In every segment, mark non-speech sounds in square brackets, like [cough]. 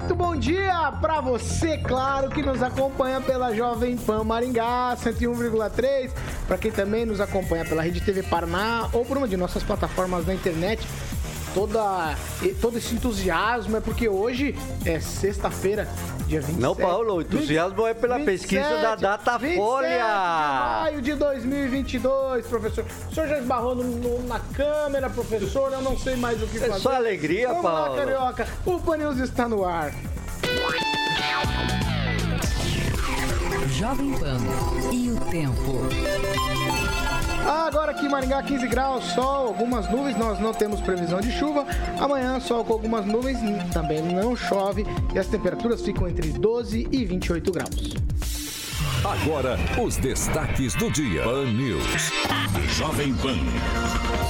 Muito bom dia para você, claro, que nos acompanha pela Jovem Pan Maringá 101,3, para quem também nos acompanha pela Rede TV Paraná ou por uma de nossas plataformas na internet toda, todo esse entusiasmo é porque hoje é sexta-feira, dia 27. Não, Paulo, o entusiasmo 20, é pela 27, pesquisa da Datafolha. de maio de 2022, professor. O senhor já esbarrou no, no, na câmera, professor, eu não sei mais o que fazer. É só alegria, Vamos Paulo. Lá, Carioca, o Paneus está no ar. Jovem Pan e o tempo. Agora aqui em Maringá, 15 graus, sol, algumas nuvens, nós não temos previsão de chuva. Amanhã, sol com algumas nuvens, também não chove e as temperaturas ficam entre 12 e 28 graus. Agora, os destaques do dia. Pan News. Jovem Pan.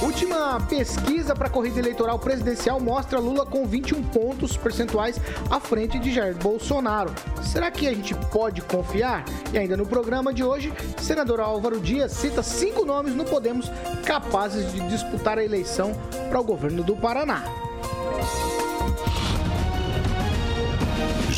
Última pesquisa para a corrida eleitoral presidencial mostra Lula com 21 pontos percentuais à frente de Jair Bolsonaro. Será que a gente pode confiar? E ainda no programa de hoje, senador Álvaro Dias cita cinco nomes no Podemos capazes de disputar a eleição para o governo do Paraná.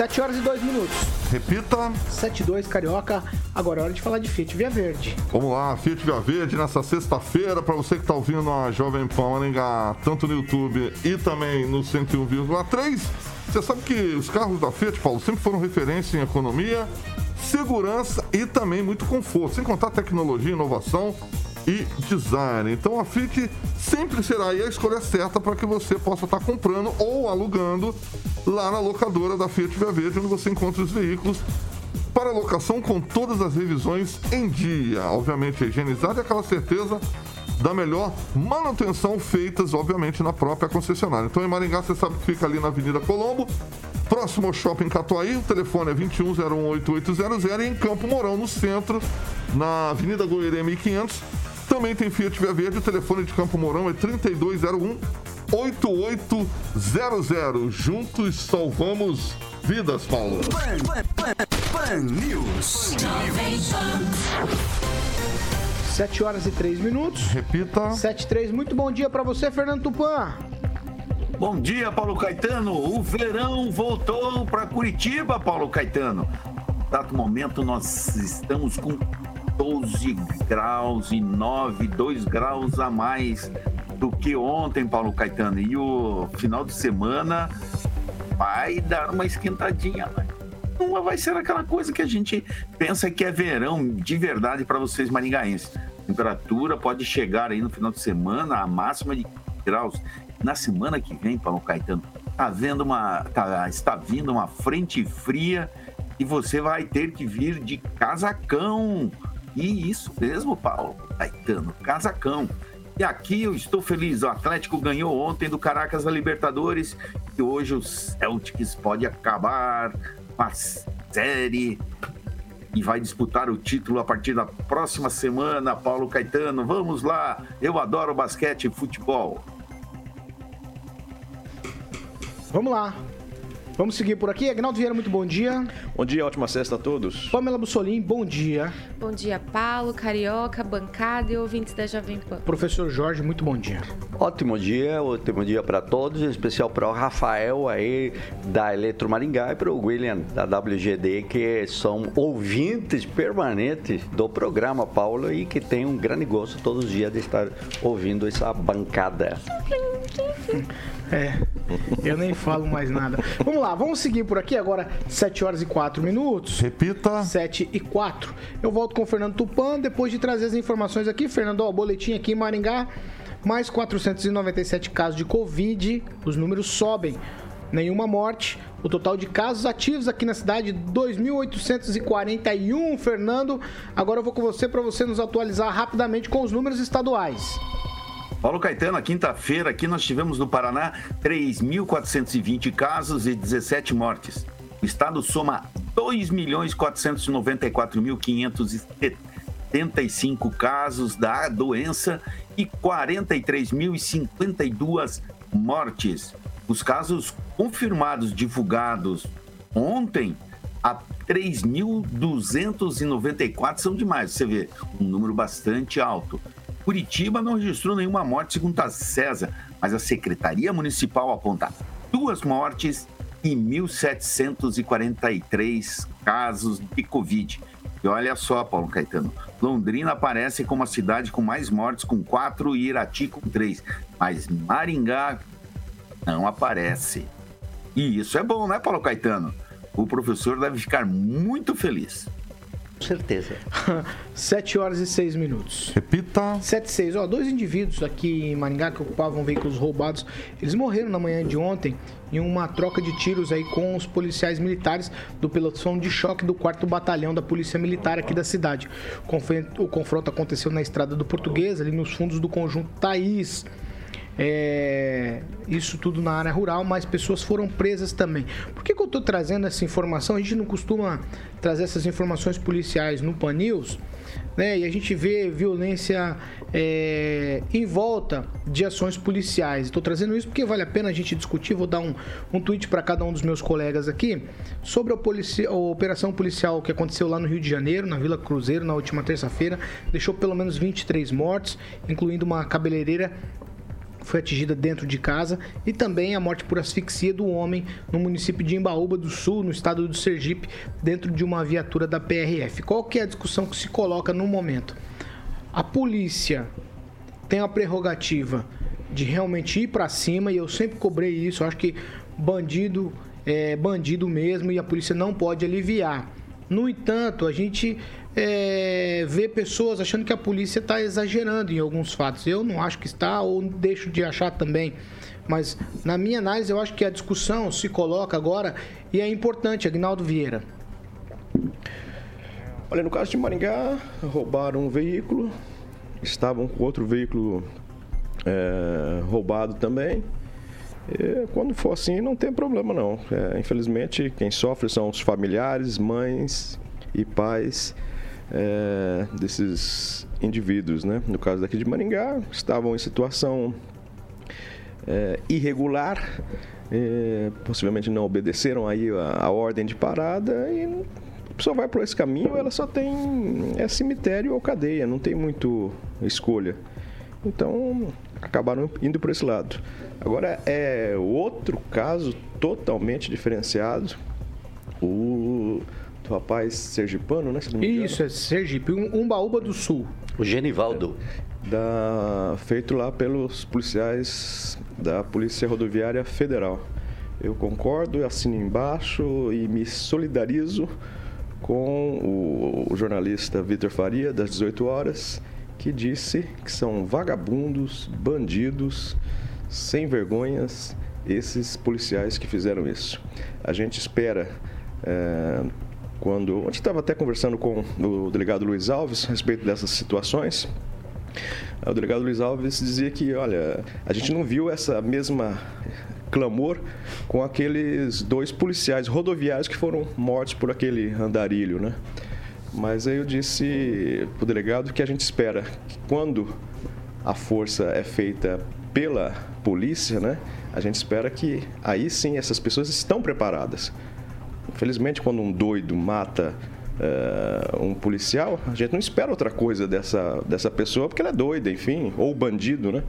7 horas e 2 minutos. Repita. 7 e 2, Carioca. Agora é hora de falar de Fiat Via Verde. Vamos lá, Fiat Via Verde nessa sexta-feira, para você que está ouvindo a Jovem Pan Maringá, tanto no YouTube e também no 101,3. Você sabe que os carros da Fiat, Paulo, sempre foram referência em economia, segurança e também muito conforto, sem contar tecnologia, inovação e design. Então a Fiat sempre será a escolha certa para que você possa estar tá comprando ou alugando lá na locadora da Fiat Via Verde, onde você encontra os veículos para locação com todas as revisões em dia, obviamente higienizado e aquela certeza da melhor manutenção feitas, obviamente, na própria concessionária. Então, em Maringá, você sabe que fica ali na Avenida Colombo, próximo ao Shopping Catuaí, o telefone é 21018800 e em Campo Mourão, no centro, na Avenida Goiânia 1500. Também tem Fiat Via Verde, o telefone de Campo Mourão é 3201 8800. Juntos salvamos vidas, Paulo. Pan, pan, pan, pan News. 7 horas e 3 minutos. Repita. 7 e 3. Muito bom dia para você, Fernando Tupan. Bom dia, Paulo Caetano. O verão voltou para Curitiba, Paulo Caetano. Dado momento, nós estamos com 12 graus e 9, 2 graus a mais do que ontem, Paulo Caetano. E o final de semana vai dar uma esquentadinha. Não vai ser aquela coisa que a gente pensa que é verão de verdade para vocês maringaenses. Temperatura pode chegar aí no final de semana a máxima de graus. Na semana que vem, Paulo Caetano, tá vendo uma, tá, está vindo uma frente fria e você vai ter que vir de casacão. E isso mesmo, Paulo Caetano, casacão. E aqui eu estou feliz. O Atlético ganhou ontem do Caracas da Libertadores e hoje o Celtics pode acabar com a série e vai disputar o título a partir da próxima semana. Paulo Caetano, vamos lá. Eu adoro basquete e futebol. Vamos lá. Vamos seguir por aqui. Agnaldo Vieira, muito bom dia. Bom dia, ótima sexta a todos. Pamela Bussolim, bom dia. Bom dia, Paulo, Carioca, bancada e ouvintes da Jovem Pan. Professor Jorge, muito bom dia. Ótimo dia, ótimo dia para todos, em especial para o Rafael aí da Eletro Maringá e para o William da WGD, que são ouvintes permanentes do programa, Paulo, e que tem um grande gosto todos os dias de estar ouvindo essa bancada. É, eu nem falo mais nada. Vamos lá, vamos seguir por aqui agora, 7 horas e 4 minutos. Repita. 7 e 4. Eu volto com o Fernando Tupan, depois de trazer as informações aqui. Fernando, ó, boletim aqui em Maringá, mais 497 casos de Covid, os números sobem. nenhuma morte. O total de casos ativos aqui na cidade, 2.841. Fernando, agora eu vou com você para você nos atualizar rapidamente com os números estaduais. Paulo Caetano, na quinta-feira aqui nós tivemos no Paraná 3.420 casos e 17 mortes. O estado soma 2.494.575 casos da doença e 43.052 mortes. Os casos confirmados divulgados ontem a 3.294 são demais. Você vê, um número bastante alto. Curitiba não registrou nenhuma morte, segundo a César, mas a Secretaria Municipal aponta duas mortes e 1.743 casos de Covid. E olha só, Paulo Caetano, Londrina aparece como a cidade com mais mortes, com quatro, e Irati com três. Mas Maringá não aparece. E isso é bom, né, Paulo Caetano? O professor deve ficar muito feliz. Com certeza. [laughs] 7 horas e 6 minutos. Repita. 7 e 6. Ó, dois indivíduos aqui em Maringá que ocupavam veículos roubados, eles morreram na manhã de ontem em uma troca de tiros aí com os policiais militares do pelotão de choque do 4 Batalhão da Polícia Militar aqui da cidade. O confronto aconteceu na Estrada do Português, ali nos fundos do conjunto Thaís. É, isso tudo na área rural, mas pessoas foram presas também. Por que, que eu estou trazendo essa informação? A gente não costuma trazer essas informações policiais no Pan News, né? E a gente vê violência é, em volta de ações policiais. Estou trazendo isso porque vale a pena a gente discutir. Vou dar um, um tweet para cada um dos meus colegas aqui sobre a, policia, a operação policial que aconteceu lá no Rio de Janeiro, na Vila Cruzeiro, na última terça-feira. Deixou pelo menos 23 mortos, incluindo uma cabeleireira foi atingida dentro de casa e também a morte por asfixia do homem no município de Embaúba do Sul, no estado do Sergipe, dentro de uma viatura da PRF. Qual que é a discussão que se coloca no momento? A polícia tem a prerrogativa de realmente ir para cima e eu sempre cobrei isso. Eu acho que bandido é bandido mesmo e a polícia não pode aliviar. No entanto, a gente é, ver pessoas achando que a polícia está exagerando em alguns fatos. Eu não acho que está, ou deixo de achar também. Mas, na minha análise, eu acho que a discussão se coloca agora e é importante, Agnaldo Vieira. Olha, no caso de Maringá, roubaram um veículo, estavam com outro veículo é, roubado também. E, quando for assim, não tem problema não. É, infelizmente, quem sofre são os familiares, mães e pais é, desses indivíduos, né? No caso daqui de Maringá, estavam em situação é, irregular, é, possivelmente não obedeceram aí a, a, ordem de parada e a pessoa vai por esse caminho, ela só tem é cemitério ou cadeia, não tem muito escolha. Então acabaram indo por esse lado. Agora é outro caso totalmente diferenciado. O rapaz sergipano, né? Isso, é Sergipe, um, Umbaúba do Sul. O Genivaldo. Da, feito lá pelos policiais da Polícia Rodoviária Federal. Eu concordo, assino embaixo e me solidarizo com o, o jornalista Vitor Faria, das 18 horas, que disse que são vagabundos, bandidos, sem vergonhas, esses policiais que fizeram isso. A gente espera. É, quando. A gente estava até conversando com o delegado Luiz Alves a respeito dessas situações. O delegado Luiz Alves dizia que, olha, a gente não viu essa mesma clamor com aqueles dois policiais rodoviários que foram mortos por aquele andarilho, né? Mas aí eu disse para o delegado que a gente espera que quando a força é feita pela polícia, né? A gente espera que aí sim essas pessoas estão preparadas. Infelizmente, quando um doido mata uh, um policial, a gente não espera outra coisa dessa, dessa pessoa, porque ela é doida, enfim, ou bandido, né?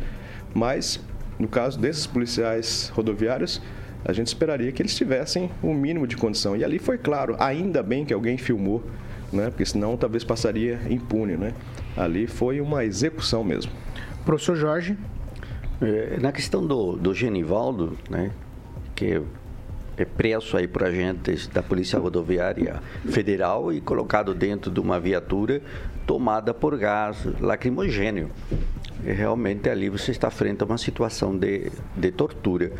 Mas, no caso desses policiais rodoviários, a gente esperaria que eles tivessem o um mínimo de condição. E ali foi claro, ainda bem que alguém filmou, né? Porque senão talvez passaria impune, né? Ali foi uma execução mesmo. Professor Jorge. É, na questão do, do Genivaldo, né? Que preso aí por agentes da Polícia Rodoviária Federal e colocado dentro de uma viatura tomada por gás lacrimogênio. E realmente ali você está frente a uma situação de, de tortura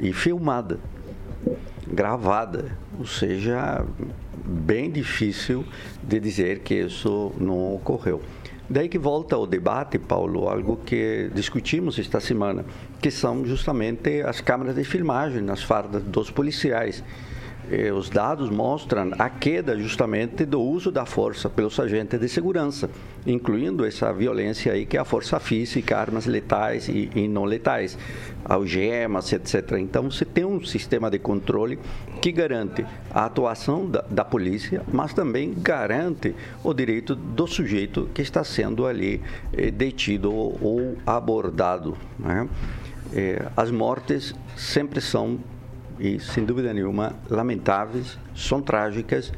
e filmada. gravada, ou seja, bem difícil de dizer que isso não ocorreu. Daí que volta o debate, Paulo, algo que discutimos esta semana, que são justamente as câmeras de filmagem nas fardas dos policiais. E os dados mostram a queda justamente do uso da força pelos agentes de segurança, incluindo essa violência aí que é a força física, armas letais e, e não letais, algemas, etc. Então, você tem um sistema de controle que garante a atuação da, da polícia, mas também garante o direito do sujeito que está sendo ali eh, detido ou, ou abordado. Né? Eh, as mortes sempre são e, sem dúvida nenhuma, lamentáveis, são trágicas.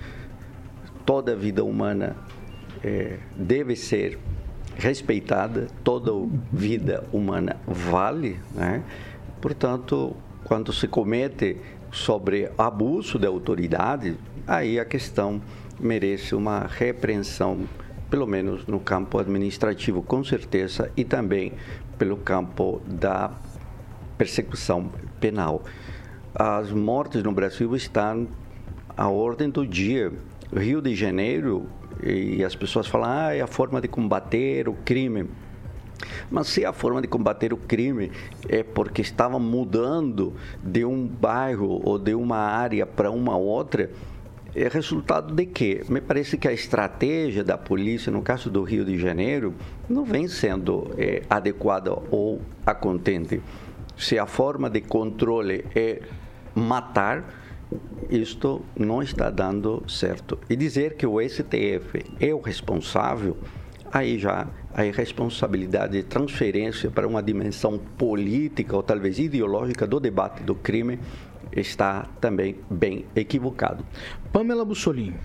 Toda vida humana é, deve ser respeitada, toda vida humana vale. Né? Portanto, quando se comete sobre abuso de autoridade, aí a questão merece uma repreensão, pelo menos no campo administrativo, com certeza, e também pelo campo da persecução penal as mortes no Brasil estão à ordem do dia. Rio de Janeiro, e as pessoas falam, ah, é a forma de combater o crime. Mas se a forma de combater o crime é porque estava mudando de um bairro ou de uma área para uma outra, é resultado de quê? Me parece que a estratégia da polícia, no caso do Rio de Janeiro, não vem sendo é, adequada ou a contente. Se a forma de controle é matar, isto não está dando certo. E dizer que o STF é o responsável, aí já a responsabilidade de transferência para uma dimensão política ou talvez ideológica do debate do crime está também bem equivocado. Pamela Bussolini.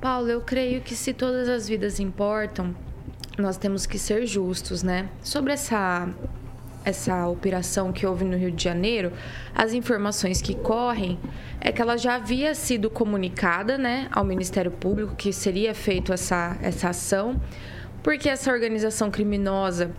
Paulo, eu creio que se todas as vidas importam, nós temos que ser justos, né? Sobre essa essa operação que houve no Rio de Janeiro, as informações que correm é que ela já havia sido comunicada né, ao Ministério Público que seria feita essa, essa ação, porque essa organização criminosa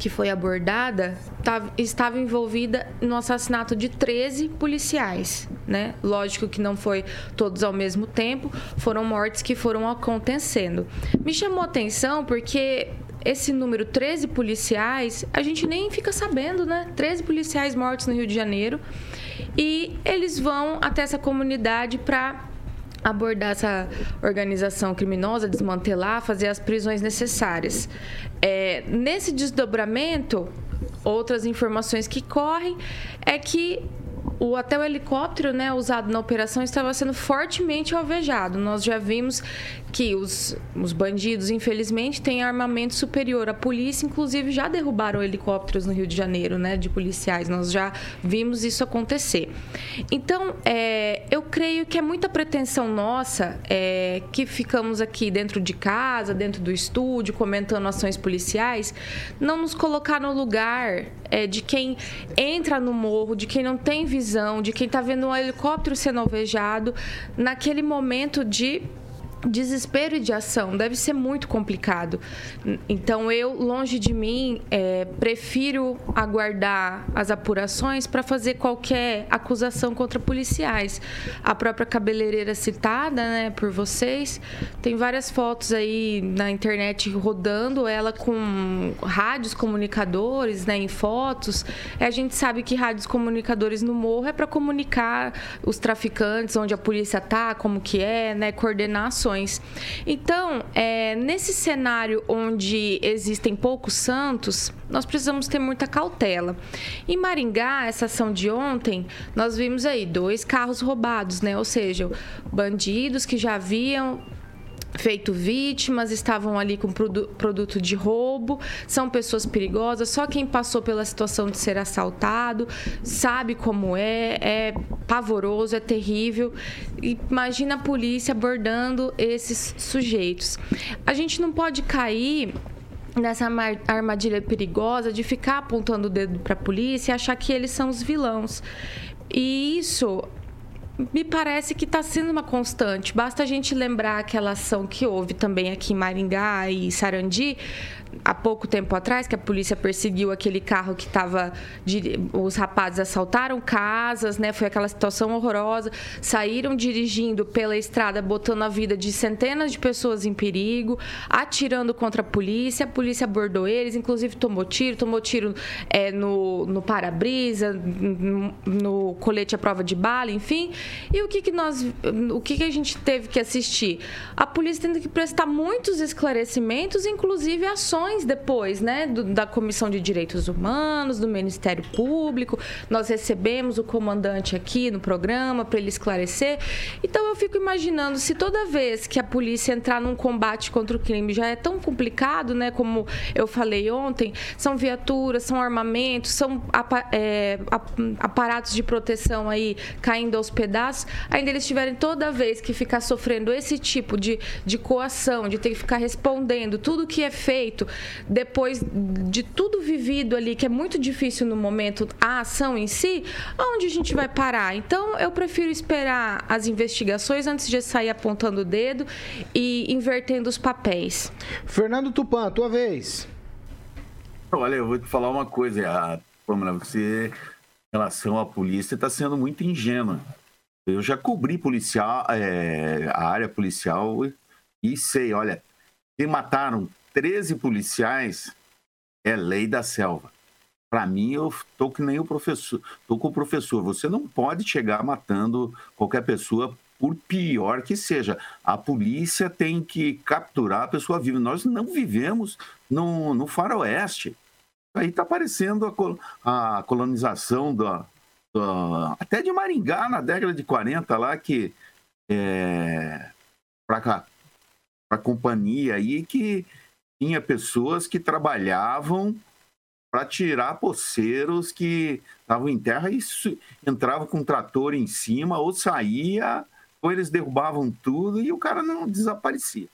que foi abordada tava, estava envolvida no assassinato de 13 policiais, né? Lógico que não foi todos ao mesmo tempo, foram mortes que foram acontecendo. Me chamou atenção porque esse número 13 policiais, a gente nem fica sabendo, né? 13 policiais mortos no Rio de Janeiro. E eles vão até essa comunidade para abordar essa organização criminosa, desmantelar, fazer as prisões necessárias. É, nesse desdobramento, outras informações que correm é que o, até o helicóptero né, usado na operação estava sendo fortemente alvejado. Nós já vimos que os, os bandidos, infelizmente, têm armamento superior. A polícia, inclusive, já derrubaram helicópteros no Rio de Janeiro, né, de policiais. Nós já vimos isso acontecer. Então, é, eu creio que é muita pretensão nossa é, que ficamos aqui dentro de casa, dentro do estúdio, comentando ações policiais, não nos colocar no lugar é, de quem entra no morro, de quem não tem visão, de quem está vendo um helicóptero sendo alvejado, naquele momento de desespero e de ação deve ser muito complicado. Então eu, longe de mim, é, prefiro aguardar as apurações para fazer qualquer acusação contra policiais. A própria cabeleireira citada, né, por vocês, tem várias fotos aí na internet rodando ela com rádios comunicadores, né, em fotos. A gente sabe que rádios comunicadores no morro é para comunicar os traficantes, onde a polícia tá, como que é, né, coordenar. Então, é, nesse cenário onde existem poucos santos, nós precisamos ter muita cautela. Em Maringá, essa ação de ontem, nós vimos aí dois carros roubados, né? Ou seja, bandidos que já haviam feito vítimas, estavam ali com produto de roubo, são pessoas perigosas. Só quem passou pela situação de ser assaltado sabe como é, é pavoroso, é terrível. Imagina a polícia abordando esses sujeitos. A gente não pode cair nessa armadilha perigosa de ficar apontando o dedo para a polícia e achar que eles são os vilões. E isso me parece que está sendo uma constante. Basta a gente lembrar aquela ação que houve também aqui em Maringá e Sarandi, há pouco tempo atrás, que a polícia perseguiu aquele carro que estava. Os rapazes assaltaram casas, né? Foi aquela situação horrorosa. Saíram dirigindo pela estrada, botando a vida de centenas de pessoas em perigo, atirando contra a polícia. A polícia abordou eles, inclusive tomou tiro, tomou tiro é, no, no para-brisa, no, no, colete à prova de bala, enfim. E o que, que nós. O que, que a gente teve que assistir? A polícia tendo que prestar muitos esclarecimentos, inclusive ações depois, né? Do, da Comissão de Direitos Humanos, do Ministério Público. Nós recebemos o comandante aqui no programa para ele esclarecer. Então eu fico imaginando se toda vez que a polícia entrar num combate contra o crime já é tão complicado, né? Como eu falei ontem, são viaturas, são armamentos, são é, aparatos de proteção aí caindo aos pedaços. Ainda eles tiverem toda vez que ficar sofrendo esse tipo de, de coação, de ter que ficar respondendo tudo que é feito depois de tudo vivido ali, que é muito difícil no momento, a ação em si, onde a gente vai parar? Então, eu prefiro esperar as investigações antes de sair apontando o dedo e invertendo os papéis. Fernando Tupan, tua vez. Olha, eu vou te falar uma coisa, a Pamela, você, em relação à polícia, está sendo muito ingênua. Eu já cobri policial, é, a área policial e sei, olha, se mataram 13 policiais, é lei da selva. Para mim, eu tô que nem o professor, tô com o professor. Você não pode chegar matando qualquer pessoa por pior que seja. A polícia tem que capturar a pessoa viva. Nós não vivemos no, no faroeste. Aí está aparecendo a, a colonização da, da, até de Maringá na década de 40 lá que é, para a companhia aí que tinha pessoas que trabalhavam para tirar poceiros que estavam em terra e entrava com um trator em cima ou saía ou eles derrubavam tudo e o cara não desaparecia.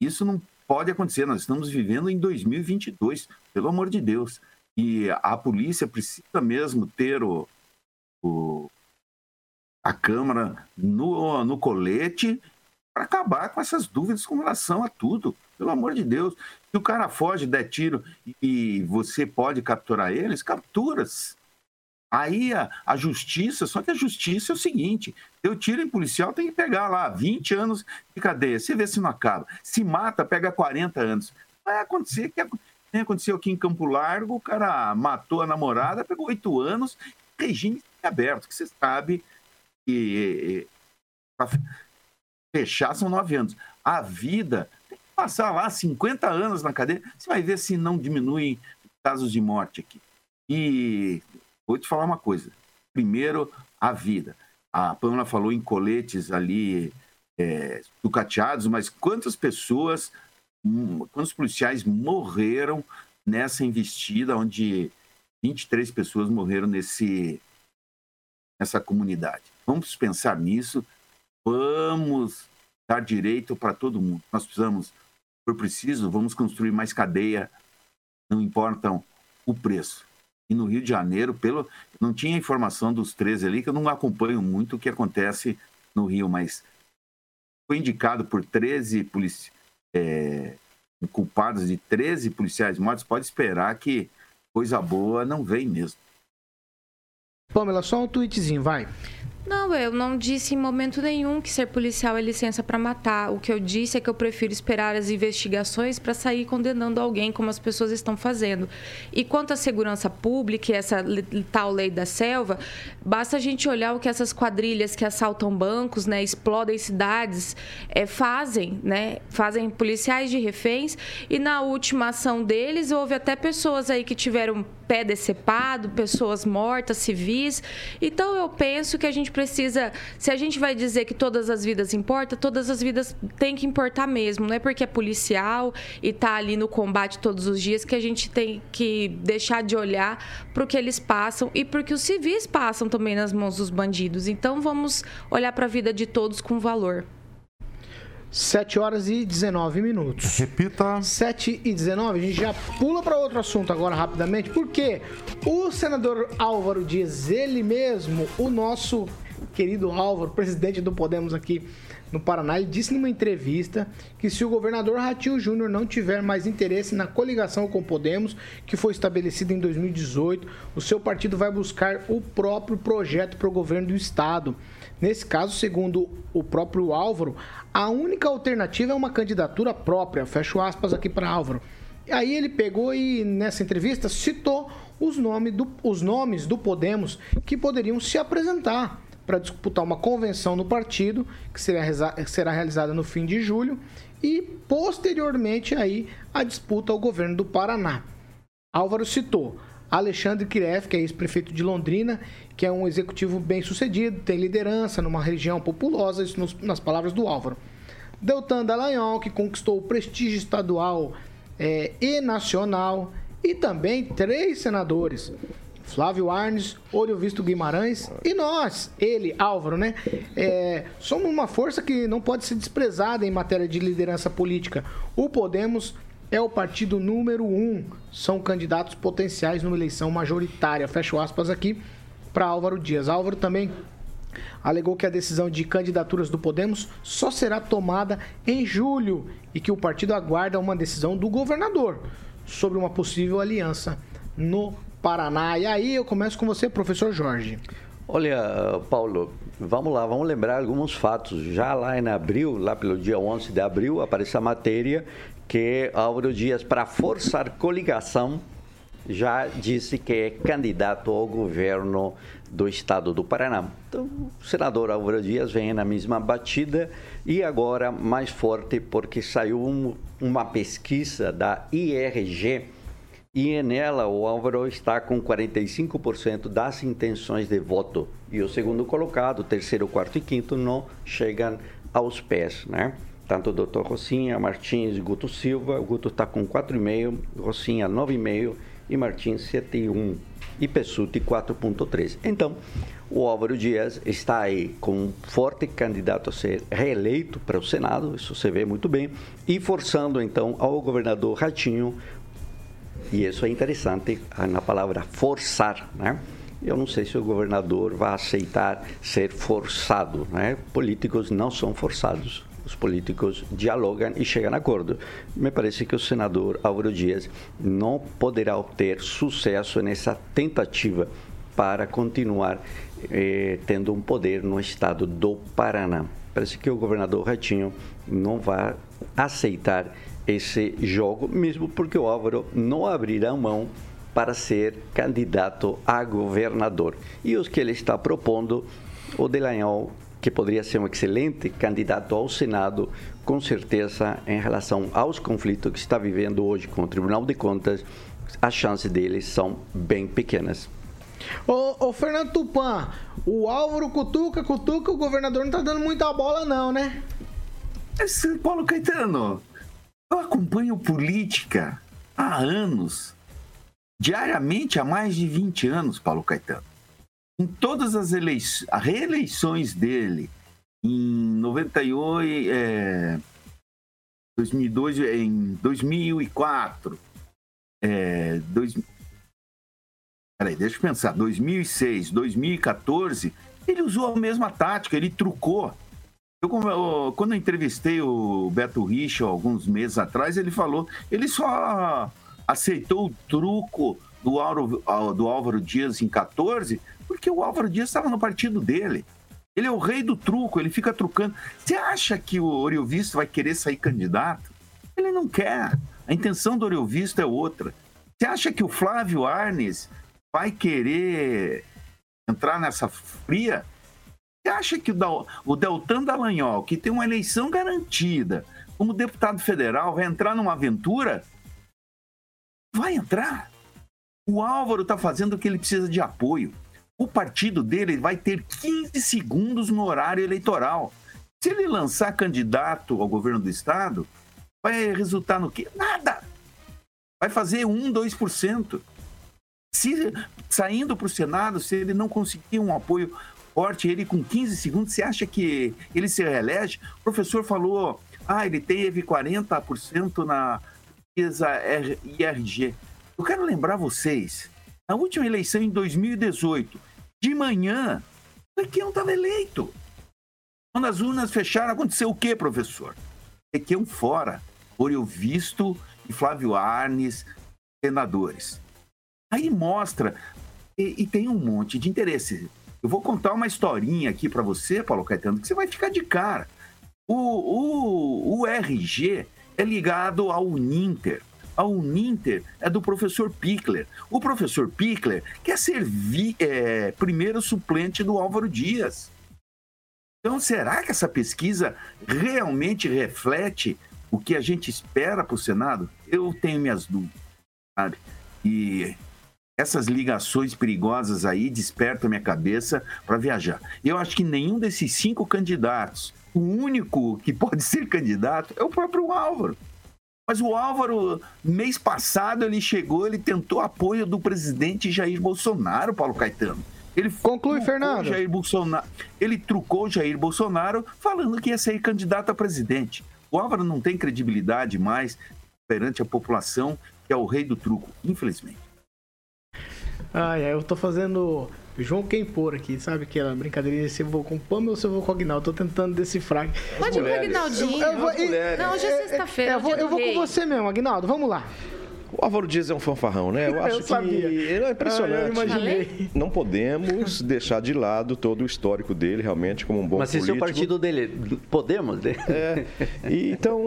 Isso não pode acontecer. Nós estamos vivendo em 2022, pelo amor de Deus. E a polícia precisa mesmo ter o, o a Câmara no, no colete para acabar com essas dúvidas com relação a tudo. Pelo amor de Deus. Se o cara foge, der tiro e você pode capturar eles, capturas. Aí a, a, justiça, só que a justiça é o seguinte: eu tiro em policial, tem que pegar lá 20 anos de cadeia. Você vê se não acaba. Se mata, pega 40 anos. Vai acontecer que nem aconteceu aqui em Campo Largo, o cara matou a namorada, pegou 8 anos, regime aberto, que você sabe que para fechar são 9 anos. A vida passar lá 50 anos na cadeia, você vai ver se não diminui casos de morte aqui. E vou te falar uma coisa. Primeiro, a vida. A Pamela falou em coletes ali é, ducateados, mas quantas pessoas, hum, quantos policiais morreram nessa investida, onde 23 pessoas morreram nesse, nessa comunidade? Vamos pensar nisso, vamos dar direito para todo mundo. Nós precisamos, for preciso, vamos construir mais cadeia, não importa o preço. E no Rio de Janeiro, pelo não tinha informação dos 13 ali, que eu não acompanho muito o que acontece no Rio, mas foi indicado por 13 polici é, culpados de 13 policiais mortos, pode esperar que coisa boa não vem mesmo. Pamela, só um tweetzinho, vai. Não, eu não disse em momento nenhum que ser policial é licença para matar. O que eu disse é que eu prefiro esperar as investigações para sair condenando alguém, como as pessoas estão fazendo. E quanto à segurança pública e essa tal lei da selva, basta a gente olhar o que essas quadrilhas que assaltam bancos, né, explodem cidades, é, fazem, né? Fazem policiais de reféns. E na última ação deles, houve até pessoas aí que tiveram pé decepado, pessoas mortas, civis. Então eu penso que a gente precisa, se a gente vai dizer que todas as vidas importam, todas as vidas têm que importar mesmo. Não é porque é policial e está ali no combate todos os dias que a gente tem que deixar de olhar para o que eles passam e porque os civis passam também nas mãos dos bandidos. Então vamos olhar para a vida de todos com valor. 7 horas e 19 minutos. Repita. 7 e 19, a gente já pula para outro assunto agora rapidamente, porque o senador Álvaro Dias, ele mesmo, o nosso querido Álvaro, presidente do Podemos aqui no Paraná, ele disse numa entrevista que se o governador Ratinho Júnior não tiver mais interesse na coligação com Podemos, que foi estabelecida em 2018, o seu partido vai buscar o próprio projeto para o governo do estado. Nesse caso, segundo o próprio Álvaro, a única alternativa é uma candidatura própria. Fecho aspas aqui para Álvaro. Aí ele pegou e, nessa entrevista, citou os, nome do, os nomes do Podemos que poderiam se apresentar para disputar uma convenção no partido, que será, realizada no fim de julho, e posteriormente aí a disputa ao governo do Paraná. Álvaro citou Alexandre Kiref, que é ex-prefeito de Londrina, que é um executivo bem sucedido, tem liderança numa região populosa, isso nos, nas palavras do Álvaro. Deltan Dallagnol, que conquistou o prestígio estadual é, e nacional, e também três senadores. Flávio Arnes, Olho Visto Guimarães e nós, ele, Álvaro, né? É, somos uma força que não pode ser desprezada em matéria de liderança política. O Podemos é o partido número um. São candidatos potenciais numa eleição majoritária. Fecho aspas aqui para Álvaro Dias. Álvaro também alegou que a decisão de candidaturas do Podemos só será tomada em julho e que o partido aguarda uma decisão do governador sobre uma possível aliança no Paraná. E aí eu começo com você, professor Jorge. Olha, Paulo, vamos lá, vamos lembrar alguns fatos. Já lá em abril, lá pelo dia 11 de abril, apareceu a matéria que Álvaro Dias, para forçar coligação, já disse que é candidato ao governo do estado do Paraná. Então, o senador Álvaro Dias vem na mesma batida e agora mais forte porque saiu um, uma pesquisa da IRG e nela o Álvaro está com 45% das intenções de voto e o segundo colocado, terceiro, quarto e quinto não chegam aos pés, né? Tanto o doutor Rocinha, Martins, Guto Silva, o Guto está com 4,5, Rocinha 9,5 e Martins 7,1 e Pessuti 4,3. Então, o Álvaro Dias está aí com um forte candidato a ser reeleito para o Senado, isso você vê muito bem, e forçando então ao governador Ratinho e isso é interessante na palavra forçar, né? Eu não sei se o governador vai aceitar ser forçado, né? Políticos não são forçados. Os políticos dialogam e chegam a acordo. Me parece que o senador Álvaro Dias não poderá obter sucesso nessa tentativa para continuar eh, tendo um poder no estado do Paraná. Parece que o governador Ratinho não vai aceitar esse jogo, mesmo porque o Álvaro não abrirá mão para ser candidato a governador. E os que ele está propondo, o Delanhol, que poderia ser um excelente candidato ao Senado, com certeza, em relação aos conflitos que está vivendo hoje com o Tribunal de Contas, as chances dele são bem pequenas. Ô, ô Fernando Tupan, o Álvaro cutuca, cutuca, o governador não está dando muita bola não, né? Esse Paulo Caetano, eu acompanho política há anos, diariamente há mais de 20 anos, Paulo Caetano. Em todas as eleições, reeleições dele, em 98, é, 2002, em 2004, é, dois, peraí, deixa eu pensar, 2006, 2014, ele usou a mesma tática, ele trucou. Eu, quando eu entrevistei o Beto Richa alguns meses atrás, ele falou, ele só aceitou o truco do, Álvaro, do Álvaro Dias em 14, porque o Álvaro Dias estava no partido dele. Ele é o rei do truco, ele fica trucando. Você acha que o Oriovisto vai querer sair candidato? Ele não quer. A intenção do Oriovisto é outra. Você acha que o Flávio Arnes vai querer entrar nessa fria? Você acha que o Deltan Dallagnol, que tem uma eleição garantida como deputado federal, vai entrar numa aventura? Vai entrar. O Álvaro está fazendo o que ele precisa de apoio. O partido dele vai ter 15 segundos no horário eleitoral. Se ele lançar candidato ao governo do estado, vai resultar no quê? Nada. Vai fazer 1, 2%. Se saindo para o Senado, se ele não conseguir um apoio corte ele com 15 segundos, você acha que ele se reelege? O professor falou, ah, ele teve 40% na pesquisa IRG. Eu quero lembrar vocês, na última eleição em 2018, de manhã, aqui não estava eleito. Quando as urnas fecharam, aconteceu o quê, professor? Requião fora. Oreo Visto e Flávio Arnes, senadores. Aí mostra, e, e, tem um monte de interesse. Eu vou contar uma historinha aqui para você, Paulo Caetano, que você vai ficar de cara. O, o, o RG é ligado ao Uninter. A Uninter é do professor Pickler. O professor Pickler quer ser é, primeiro suplente do Álvaro Dias. Então, será que essa pesquisa realmente reflete o que a gente espera para o Senado? Eu tenho minhas dúvidas, sabe? E essas ligações perigosas aí despertam minha cabeça para viajar. Eu acho que nenhum desses cinco candidatos, o único que [laughs] pode ser candidato é o próprio Álvaro. Mas o Álvaro, mês passado, ele chegou, ele tentou apoio do presidente Jair Bolsonaro, Paulo Caetano. Ele Conclui, Fernando. Jair Bolsonaro, ele trucou Jair Bolsonaro falando que ia ser candidato a presidente. O Álvaro não tem credibilidade mais perante a população, que é o rei do truco, infelizmente. Ai, ai, eu tô fazendo João quem pôr aqui, sabe aquela brincadeirinha se eu vou com o Pamela ou se eu vou com o Agnaldo? Tô tentando decifrar. Pode ir com o Agnaldinho. Eu, eu vou, não, hoje é, é sexta-feira. É, eu vou, eu vou com você mesmo, Agnaldo. Vamos lá. O Álvaro Dias é um fanfarrão, né? Eu [laughs] acho eu que ele é impressionante. Ah, eu imaginei. Não podemos deixar de lado todo o histórico dele, realmente, como um bom mas político. Mas é o partido dele. Podemos? [laughs] É. E, então,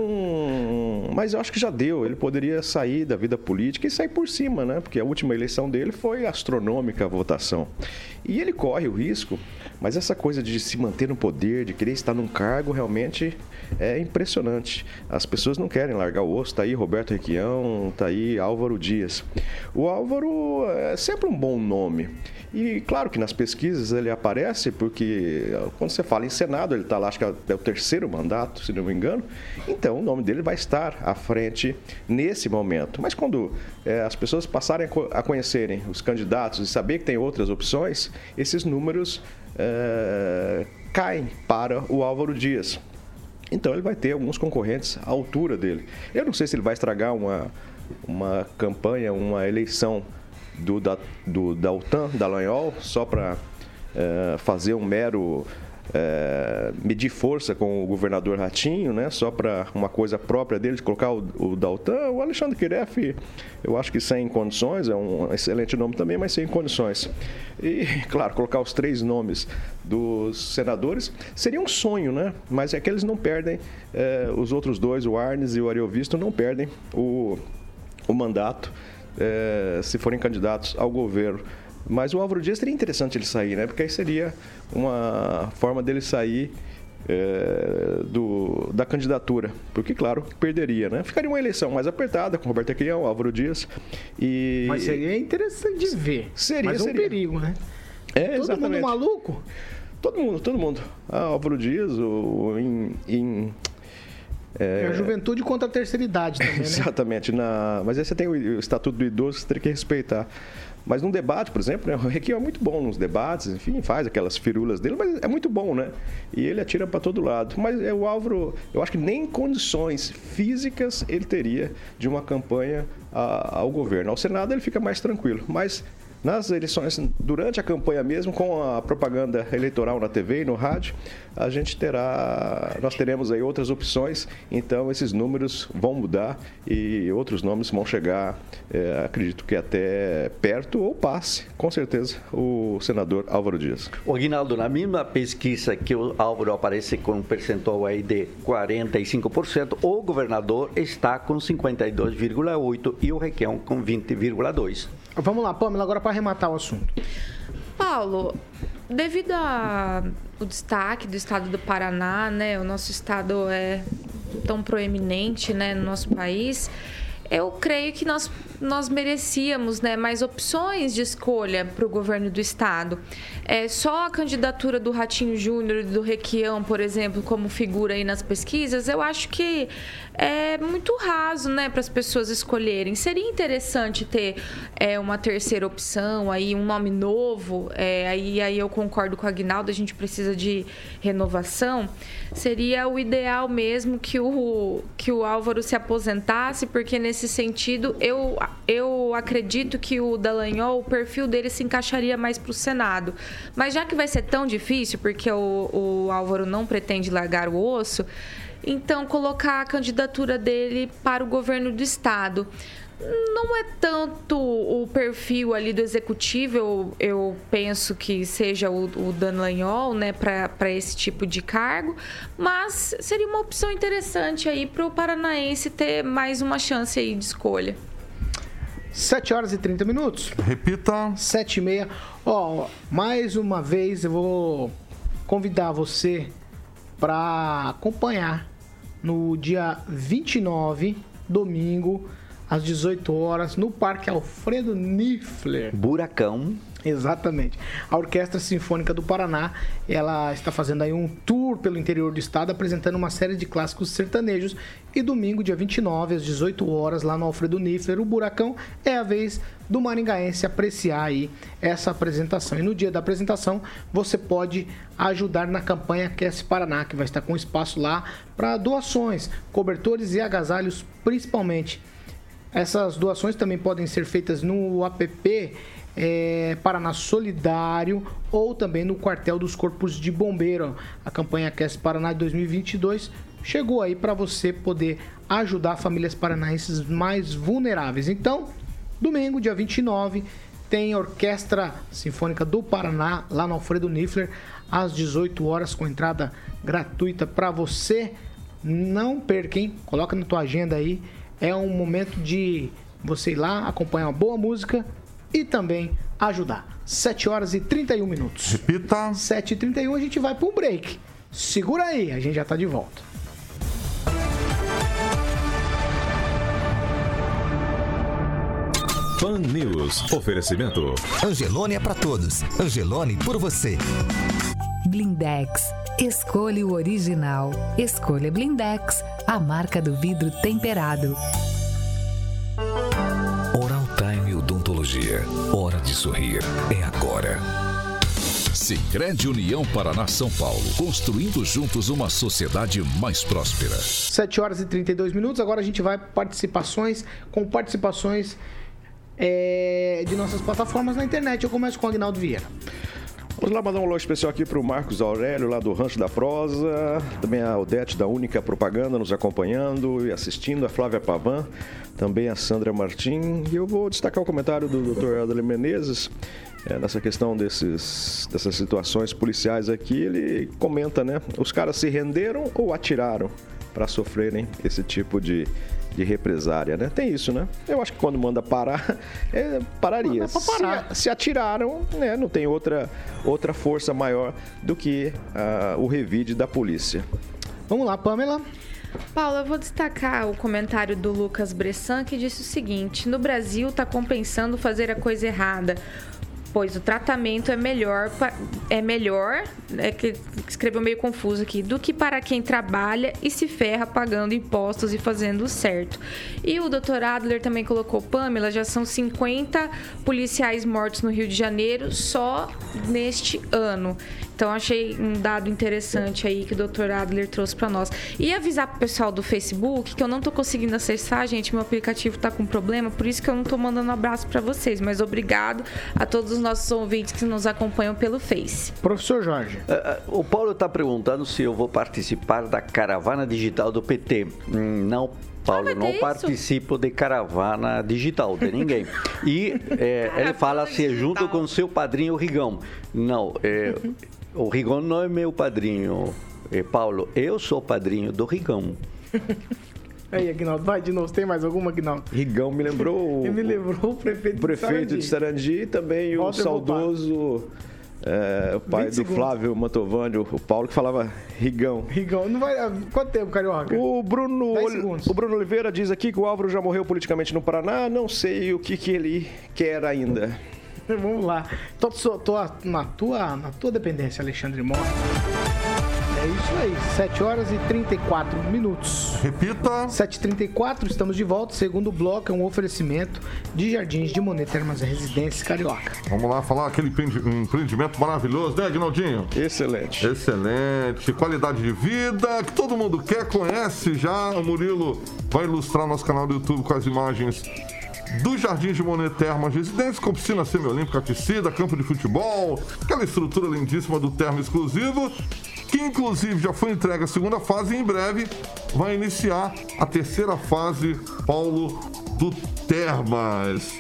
mas eu acho que já deu. Ele poderia sair da vida política e sair por cima, né? Porque a última eleição dele foi astronômica a votação. E ele corre o risco, mas essa coisa de se manter no poder, de querer estar num cargo, realmente é impressionante. As pessoas não querem largar o osso. Tá aí Roberto Requião, tá aí Álvaro Dias. O Álvaro é sempre um bom nome. E claro que nas pesquisas ele aparece, porque quando você fala em Senado, ele está lá, acho que é o terceiro mandato, se não me engano. Então o nome dele vai estar à frente nesse momento. Mas quando é, as pessoas passarem a conhecerem os candidatos e saber que tem outras opções, esses números é, caem para o Álvaro Dias. Então ele vai ter alguns concorrentes à altura dele. Eu não sei se ele vai estragar uma, uma campanha, uma eleição do, da, do, da OTAN, da Lanhol, só para é, fazer um mero é, medir força com o governador Ratinho, né? Só para uma coisa própria dele, de colocar o, o Daltan. O Alexandre Kiref, eu acho que sem condições, é um excelente nome também, mas sem condições. E, [laughs] claro, colocar os três nomes dos senadores seria um sonho, né? Mas é que eles não perdem, é, os outros dois, o Arnes e o Ariovisto, não perdem o, o mandato é, se forem candidatos ao governo. Mas o Álvaro Dias seria interessante ele sair, né? Porque aí seria uma forma dele sair é, do, da candidatura. Porque, claro, perderia, né? Ficaria uma eleição mais apertada com Roberto Aquilhão, Álvaro Dias. E... Mas seria interessante de ver. Seria, Mas é um perigo, né? É, todo exatamente. mundo maluco? Todo mundo, todo mundo. Ah, Álvaro Dias, o, em, em é... é... a juventude contra a terceira idade também, [laughs] né? Exatamente. Na... Mas aí você tem o Estatuto do Idoso que você tem que respeitar. Mas num debate, por exemplo, né, o Requião é muito bom nos debates, enfim, faz aquelas firulas dele, mas é muito bom, né? E ele atira para todo lado. Mas é, o Álvaro, eu acho que nem condições físicas ele teria de uma campanha a, ao governo. Ao Senado ele fica mais tranquilo. Mas nas eleições, durante a campanha mesmo, com a propaganda eleitoral na TV e no rádio, a gente terá, nós teremos aí outras opções, então esses números vão mudar e outros nomes vão chegar, é, acredito que até perto ou passe, com certeza, o senador Álvaro Dias. Aguinaldo, na mesma pesquisa que o Álvaro aparece com um percentual aí de 45%, o governador está com 52,8% e o Requião com 20,2%. Vamos lá, Pamela, agora para arrematar o assunto. Paulo, devido ao destaque do estado do Paraná, né, o nosso estado é tão proeminente, né, no nosso país, eu creio que nós, nós merecíamos né, mais opções de escolha para o governo do estado. É, só a candidatura do Ratinho Júnior e do Requião, por exemplo, como figura aí nas pesquisas, eu acho que é muito raso né, para as pessoas escolherem. Seria interessante ter é, uma terceira opção, aí um nome novo, é, aí, aí eu concordo com a Aguinaldo, a gente precisa de renovação. Seria o ideal mesmo que o, que o Álvaro se aposentasse, porque nesse nesse sentido, eu, eu acredito que o Dallagnol, o perfil dele se encaixaria mais para o Senado. Mas já que vai ser tão difícil, porque o, o Álvaro não pretende largar o osso, então colocar a candidatura dele para o governo do Estado não é tanto o perfil ali do executivo, eu, eu penso que seja o, o Lanhol, né, para esse tipo de cargo, mas seria uma opção interessante aí para o paranaense ter mais uma chance aí de escolha. 7 horas e 30 minutos. Repita. 7 e meia. Ó, mais uma vez eu vou convidar você para acompanhar no dia 29, domingo, às 18 horas, no Parque Alfredo Niffler. Buracão. Exatamente. A Orquestra Sinfônica do Paraná, ela está fazendo aí um tour pelo interior do estado, apresentando uma série de clássicos sertanejos. E domingo, dia 29, às 18 horas, lá no Alfredo Niffler, o Buracão, é a vez do maringaense apreciar aí essa apresentação. E no dia da apresentação, você pode ajudar na campanha Aquece Paraná, que vai estar com espaço lá para doações, cobertores e agasalhos, principalmente. Essas doações também podem ser feitas no app é, Paraná Solidário ou também no quartel dos Corpos de Bombeiro. A campanha Aquece Paraná de 2022 chegou aí para você poder ajudar famílias paranaenses mais vulneráveis. Então, domingo, dia 29, tem Orquestra Sinfônica do Paraná lá no Alfredo Niffler às 18 horas com entrada gratuita para você. Não perca, hein? Coloca na tua agenda aí é um momento de você ir lá, acompanhar uma boa música e também ajudar. 7 horas e 31 minutos. Repita. 7 e 31 a gente vai para um break. Segura aí, a gente já está de volta. Pan News. Oferecimento. Angelone é para todos. Angelone por você. Blindex. Escolha o original. Escolha Blindex, a marca do vidro temperado. Oral Time Odontologia. Hora de sorrir. É agora. Sicredi União Paraná São Paulo, construindo juntos uma sociedade mais próspera. 7 horas e 32 minutos. Agora a gente vai participações com participações é, de nossas plataformas na internet. Eu começo com o Agnaldo Vieira. Vamos lá mandar um alô especial aqui para o Marcos Aurélio, lá do Rancho da Prosa. Também a Odete, da Única Propaganda, nos acompanhando e assistindo. A Flávia Pavan, também a Sandra Martim. E eu vou destacar o comentário do Dr. Adler Menezes. É, nessa questão desses, dessas situações policiais aqui, ele comenta, né? Os caras se renderam ou atiraram para sofrerem esse tipo de, de represária, né? Tem isso, né? Eu acho que quando manda parar, [laughs] é, pararia. parar. Se, se, atiraram, né? Não tem outra, outra força maior do que uh, o revide da polícia. Vamos lá, Pamela. Paula, eu vou destacar o comentário do Lucas Bressan que disse o seguinte: no Brasil está compensando fazer a coisa errada pois o tratamento é melhor, é melhor, é que escreveu meio confuso aqui, do que para quem trabalha e se ferra pagando impostos e fazendo certo. E o doutor Adler também colocou, Pamela, já são 50 policiais mortos no Rio de Janeiro só neste ano. Então achei um dado interessante aí que o Dr. Adler trouxe para nós. E avisar pro pessoal do Facebook que eu não tô conseguindo acessar, gente, meu aplicativo tá com problema, por isso que eu não tô mandando um abraço para vocês, mas obrigado a todos os nossos ouvintes que nos acompanham pelo Face. Professor Jorge. Uh, uh, o Paulo está perguntando se eu vou participar da caravana digital do PT. Hum, não Paulo, ah, não participo de caravana digital de ninguém. E é, ele fala é junto com seu padrinho Rigão. Não, é, o Rigão não é meu padrinho, é, Paulo. Eu sou padrinho do Rigão. [laughs] Aí, Aguinaldo, vai de novo. Tem mais alguma, Aguinaldo? Rigão me lembrou. Ele me lembrou o prefeito, prefeito de Sarandi e também Volta o saudoso. É, o pai do segundos. Flávio Mantovani, o Paulo, que falava Rigão. Rigão, não vai. Quanto tempo, Carioca? O Bruno, o Bruno Oliveira diz aqui que o Álvaro já morreu politicamente no Paraná, não sei o que, que ele quer ainda. [laughs] Vamos lá. Tô, tô, tô, na, tua, na tua dependência, Alexandre Mota. É isso aí, 7 horas e 34 minutos. Repita. 7h34, estamos de volta. Segundo bloco é um oferecimento de Jardins de Monet Termas Residência Carioca. Vamos lá falar aquele empreendimento maravilhoso, né, Agnaldinho? Excelente. Excelente. Qualidade de vida que todo mundo quer, conhece já. O Murilo vai ilustrar nosso canal do YouTube com as imagens do Jardim de Monet Termas Residência, com piscina semiolímpica aquecida, campo de futebol, aquela estrutura lindíssima do termo exclusivo, que inclusive já foi entregue a segunda fase e em breve vai iniciar a terceira fase, Paulo, do Termas.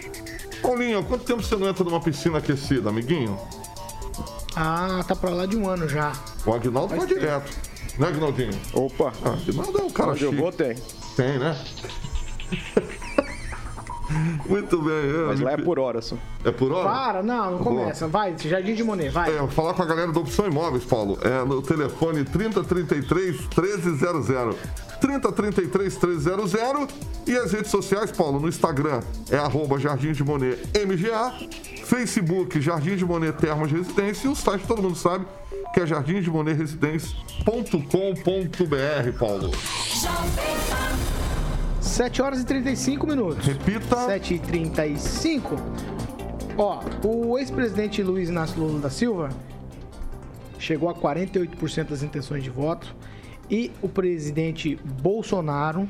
Paulinho, quanto tempo você não entra numa piscina aquecida, amiguinho? Ah, tá pra lá de um ano já. O Agnaldo vai direto. Né, Agnaldinho? Opa! Ah, Agnaldo é um cara Onde chique. eu vou, tem. Tem, né? [laughs] [laughs] Muito bem. é, Mas lá é por hora só. É por hora? Para, não, não começa. Vai, Jardim de Monet, vai. É, vou falar com a galera da Opção Imóveis, Paulo. É no telefone 3033 1300. 3033 1300 e as redes sociais, Paulo, no Instagram é arroba Jardim de Monet MGA, Facebook Jardim de Monet Termas Residência e o site todo mundo sabe que é jardimdemonetresidencia.com.br, Paulo. 7 horas e 35 minutos. Repita. 7 e 35. Ó, o ex-presidente Luiz Inácio Lula da Silva chegou a 48% das intenções de voto e o presidente Bolsonaro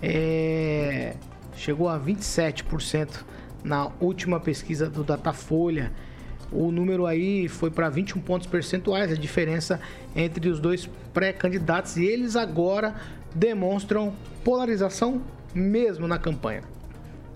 é, chegou a 27% na última pesquisa do Datafolha. O número aí foi para 21 pontos percentuais, a diferença entre os dois pré-candidatos e eles agora demonstram polarização mesmo na campanha.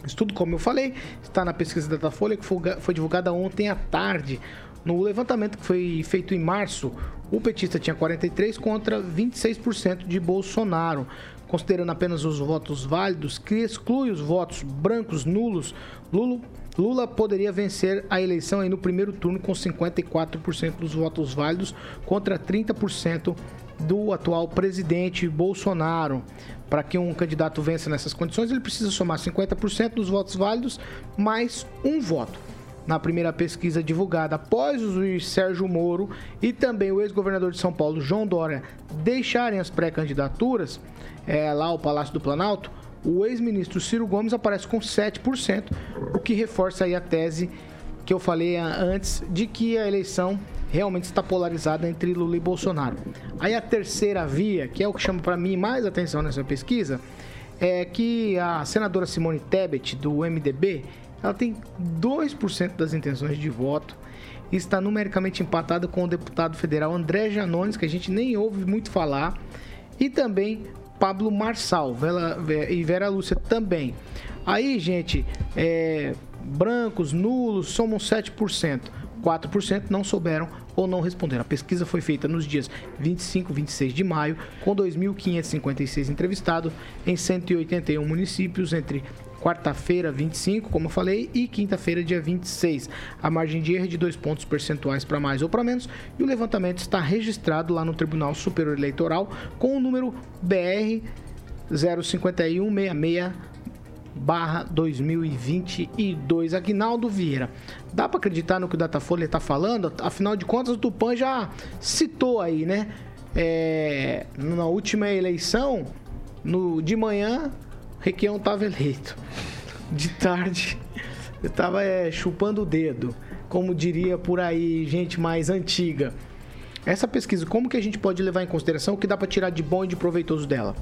Isso tudo, como eu falei, está na pesquisa da Datafolha que foi foi divulgada ontem à tarde. No levantamento que foi feito em março, o petista tinha 43 contra 26% de Bolsonaro. Considerando apenas os votos válidos, que exclui os votos brancos nulos, Lula, Lula poderia vencer a eleição aí no primeiro turno com 54% dos votos válidos contra 30% do atual presidente Bolsonaro. Para que um candidato vença nessas condições, ele precisa somar 50% dos votos válidos mais um voto. Na primeira pesquisa divulgada após o Sérgio Moro e também o ex-governador de São Paulo, João Dória, deixarem as pré-candidaturas, é, lá ao Palácio do Planalto, o ex-ministro Ciro Gomes aparece com 7%, o que reforça aí a tese que eu falei antes de que a eleição realmente está polarizada entre Lula e Bolsonaro. Aí a terceira via, que é o que chama para mim mais atenção nessa pesquisa, é que a senadora Simone Tebet, do MDB, ela tem 2% das intenções de voto e está numericamente empatada com o deputado federal André Janones, que a gente nem ouve muito falar, e também Pablo Marçal Vela- e Vera Lúcia também. Aí, gente, é, brancos, nulos, somam 7%. 4% não souberam ou não responderam. A pesquisa foi feita nos dias 25 e 26 de maio, com 2.556 entrevistados em 181 municípios entre quarta-feira, 25, como eu falei, e quinta-feira, dia 26. A margem de erro é de dois pontos percentuais para mais ou para menos, e o levantamento está registrado lá no Tribunal Superior Eleitoral com o número BR 05166 barra 2022. Aguinaldo Vieira, dá para acreditar no que o Datafolha está falando? Afinal de contas, o Tupan já citou aí, né? É, na última eleição, no, de manhã, Requião estava eleito. De tarde, estava chupando o dedo. Como diria por aí gente mais antiga. Essa pesquisa, como que a gente pode levar em consideração o que dá para tirar de bom e de proveitoso dela?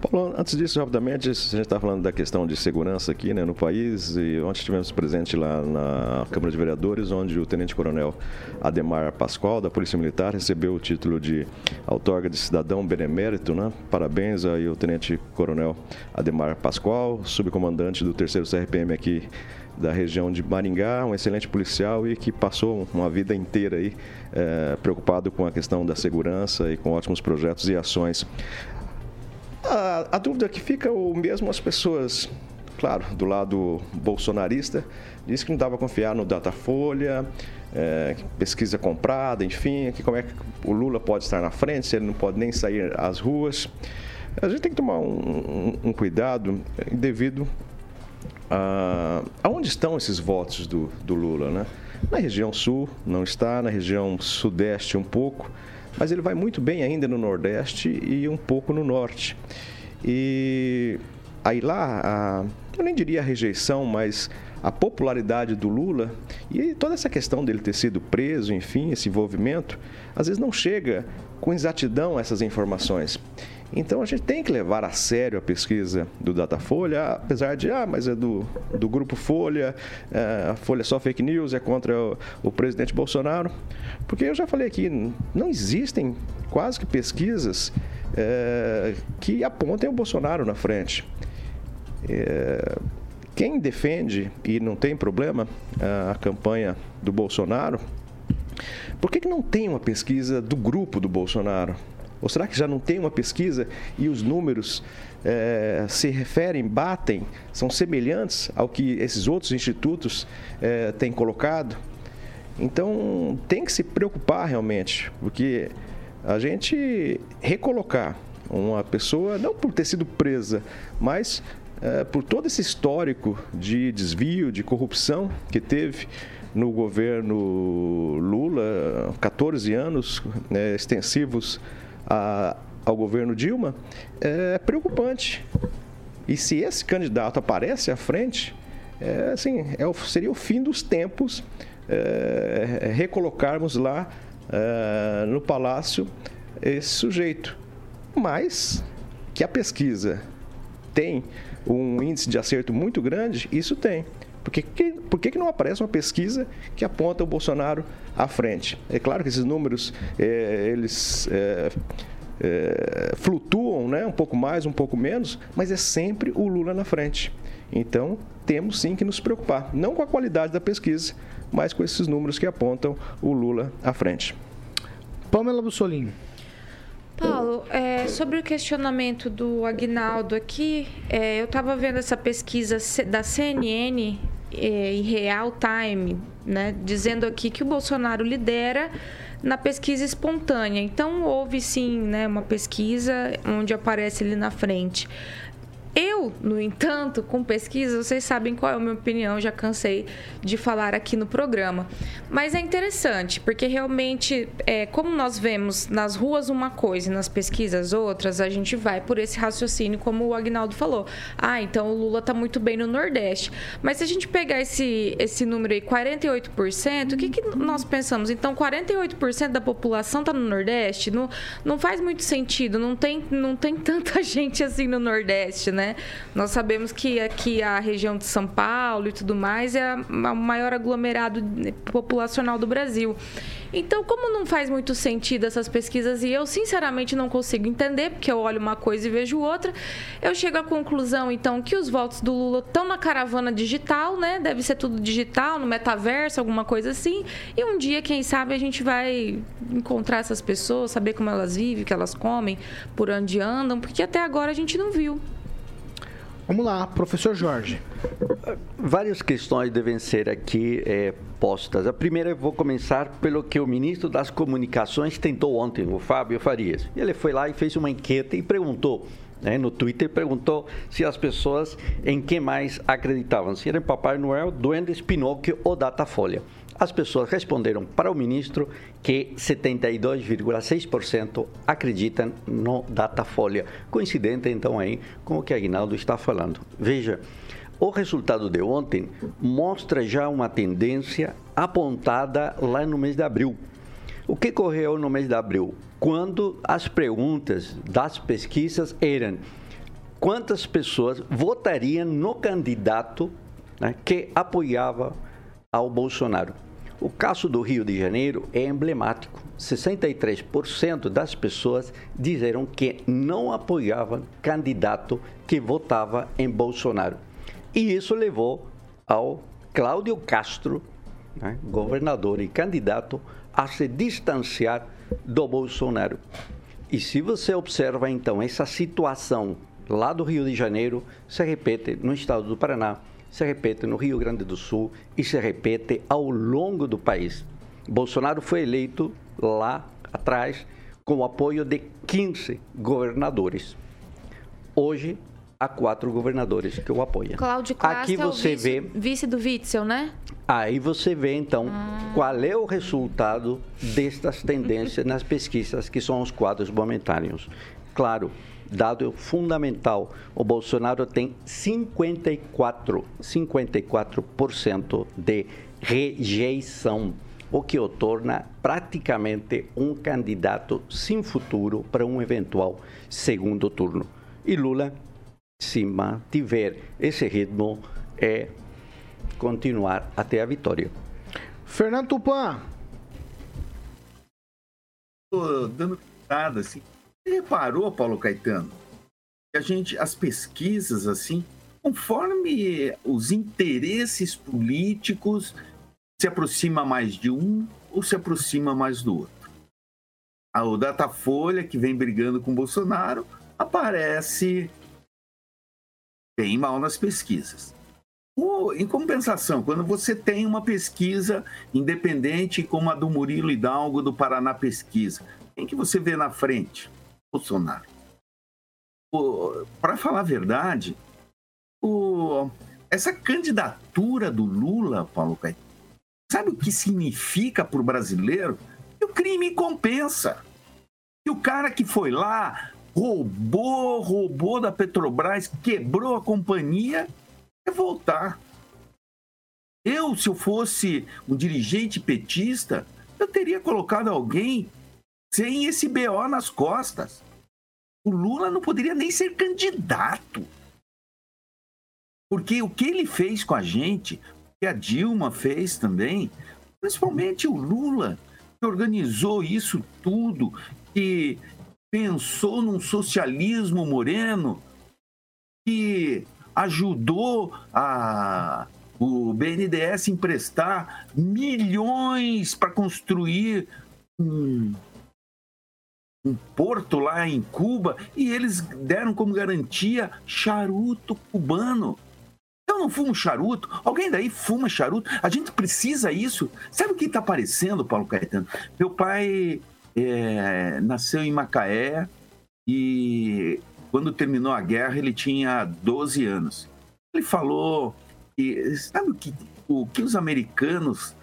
Paulo, antes disso, rapidamente, a gente está falando da questão de segurança aqui né, no país e ontem estivemos presente lá na Câmara de Vereadores, onde o Tenente-Coronel Ademar Pascoal, da Polícia Militar, recebeu o título de outorga de cidadão benemérito. Né? Parabéns aí ao Tenente-Coronel Ademar Pascoal, subcomandante do 3 CRPM aqui da região de Maringá, um excelente policial e que passou uma vida inteira aí eh, preocupado com a questão da segurança e com ótimos projetos e ações. A, a dúvida que fica o mesmo as pessoas, claro, do lado bolsonarista, diz que não dava confiar no Datafolha, é, pesquisa comprada, enfim, que como é que o Lula pode estar na frente, se ele não pode nem sair às ruas. A gente tem que tomar um, um- um cuidado devido a aonde estão esses votos do, do Lula, né? Na região sul não está, na região sudeste um pouco, mas ele vai muito bem ainda no Nordeste e um pouco no Norte. E aí lá, a, eu nem diria a rejeição, mas a popularidade do Lula e toda essa questão dele ter sido preso, enfim, esse envolvimento, às vezes não chega com exatidão essas informações. Então a gente tem que levar a sério a pesquisa do Datafolha, apesar de, ah, mas é do, do grupo Folha, é, a Folha é só fake news, é contra o, o, presidente Bolsonaro. Porque eu já falei aqui, não existem quase que pesquisas é, que apontem o Bolsonaro na frente. É, quem defende, e não tem problema, a, campanha do Bolsonaro, por que, que não tem uma pesquisa do grupo do Bolsonaro? Ou será que já não tem uma pesquisa e os números é, se referem, batem, são semelhantes ao que esses outros institutos é, têm colocado? Então tem que se preocupar realmente, porque a gente recolocar uma pessoa, não por ter sido presa, mas é, por todo esse histórico de desvio, de corrupção que teve no governo Lula, 14 anos né, extensivos a, ao governo Dilma, é preocupante. E se esse candidato aparece à frente, é, assim, é, seria o fim dos tempos é, recolocarmos lá é, no palácio esse sujeito. Mas que a pesquisa tem um índice de acerto muito grande, isso tem. Por que, por que, que não aparece uma pesquisa que aponta o Bolsonaro à frente? É claro que esses números, é, eles é, é, flutuam né? um pouco mais, um pouco menos, mas é sempre o Lula na frente. Então, temos sim que nos preocupar, não com a qualidade da pesquisa, mas com esses números que apontam o Lula à frente. Pamela Bussolini. Paulo, é, sobre o questionamento do Agnaldo aqui, é, eu estava vendo essa pesquisa da CNN é, em real time, né, dizendo aqui que o Bolsonaro lidera na pesquisa espontânea. Então, houve sim né, uma pesquisa onde aparece ali na frente. Eu, no entanto, com pesquisa, vocês sabem qual é a minha opinião, já cansei de falar aqui no programa. Mas é interessante, porque realmente, é, como nós vemos nas ruas uma coisa e nas pesquisas outras, a gente vai por esse raciocínio, como o Agnaldo falou. Ah, então o Lula está muito bem no Nordeste. Mas se a gente pegar esse, esse número aí, 48%, o que, que nós pensamos? Então, 48% da população está no Nordeste? Não, não faz muito sentido, não tem, não tem tanta [laughs] gente assim no Nordeste, né? Nós sabemos que aqui a região de São Paulo e tudo mais é o maior aglomerado populacional do Brasil. Então, como não faz muito sentido essas pesquisas e eu sinceramente não consigo entender, porque eu olho uma coisa e vejo outra, eu chego à conclusão então que os votos do Lula estão na caravana digital, né? Deve ser tudo digital, no metaverso, alguma coisa assim. E um dia, quem sabe, a gente vai encontrar essas pessoas, saber como elas vivem, o que elas comem, por onde andam, porque até agora a gente não viu. Vamos lá, professor Jorge. Várias questões devem ser aqui é, postas. A primeira, eu vou começar pelo que o ministro das Comunicações tentou ontem, o Fábio Farias. Ele foi lá e fez uma enquete e perguntou né, no Twitter, perguntou se as pessoas em quem mais acreditavam, se era Papai Noel, Duendes, Pinóquio ou Datafolha. As pessoas responderam para o ministro que 72,6% acreditam no Datafolha. Coincidente, então, aí com o que Aguinaldo está falando. Veja, o resultado de ontem mostra já uma tendência apontada lá no mês de abril. O que ocorreu no mês de abril? Quando as perguntas das pesquisas eram quantas pessoas votariam no candidato né, que apoiava ao Bolsonaro. O caso do Rio de Janeiro é emblemático. 63% das pessoas disseram que não apoiavam candidato que votava em Bolsonaro. E isso levou ao Cláudio Castro, né, governador e candidato, a se distanciar do Bolsonaro. E se você observa então essa situação lá do Rio de Janeiro, se repete no estado do Paraná, se repete no Rio Grande do Sul e se repete ao longo do país. Bolsonaro foi eleito lá atrás com o apoio de 15 governadores. Hoje, há quatro governadores que o apoiam. Cláudio Costa Aqui você é o vice, vê... vice do Witzel, né? Aí você vê então qual é o resultado destas tendências nas pesquisas, que são os quadros momentâneos. Claro, dado fundamental, o Bolsonaro tem 54, 54% de rejeição, o que o torna praticamente um candidato sem futuro para um eventual segundo turno. E Lula, se mantiver esse ritmo, é continuar até a vitória. Fernando Tupan. Tô dando nada assim. Reparou, Paulo Caetano, que a gente, as pesquisas assim, conforme os interesses políticos se aproxima mais de um ou se aproxima mais do outro. O Datafolha, que vem brigando com Bolsonaro, aparece bem mal nas pesquisas. Em compensação, quando você tem uma pesquisa independente como a do Murilo Hidalgo do Paraná Pesquisa, quem que você vê na frente? Bolsonaro. Para falar a verdade, o, essa candidatura do Lula, Paulo Caetano, sabe o que significa para o brasileiro? Que o crime compensa. E o cara que foi lá, roubou, roubou da Petrobras, quebrou a companhia, é voltar. Eu, se eu fosse um dirigente petista, eu teria colocado alguém sem esse BO nas costas. O Lula não poderia nem ser candidato. Porque o que ele fez com a gente, o que a Dilma fez também, principalmente o Lula, que organizou isso tudo, que pensou num socialismo moreno, que ajudou a, o BNDES emprestar milhões para construir um, um porto lá em Cuba e eles deram como garantia charuto cubano. Eu não fumo charuto, alguém daí fuma charuto, a gente precisa isso. Sabe o que está aparecendo, Paulo Caetano? Meu pai é, nasceu em Macaé e quando terminou a guerra, ele tinha 12 anos. Ele falou que, sabe o que, o que os americanos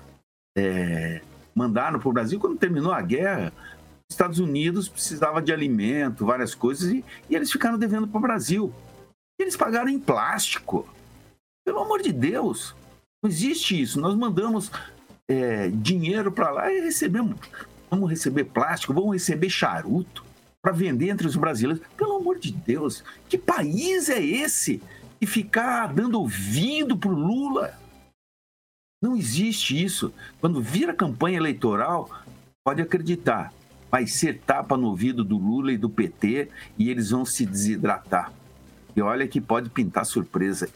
é, mandaram para o Brasil quando terminou a guerra? Os Estados Unidos precisava de alimento, várias coisas, e, e eles ficaram devendo para o Brasil. Eles pagaram em plástico. Pelo amor de Deus, não existe isso. Nós mandamos é, dinheiro para lá e recebemos. Vamos receber plástico, vamos receber charuto para vender entre os brasileiros. Pelo amor de Deus, que país é esse? E ficar dando ouvido para o Lula? Não existe isso. Quando vira campanha eleitoral, pode acreditar, vai ser tapa no ouvido do Lula e do PT e eles vão se desidratar. E olha que pode pintar surpresa.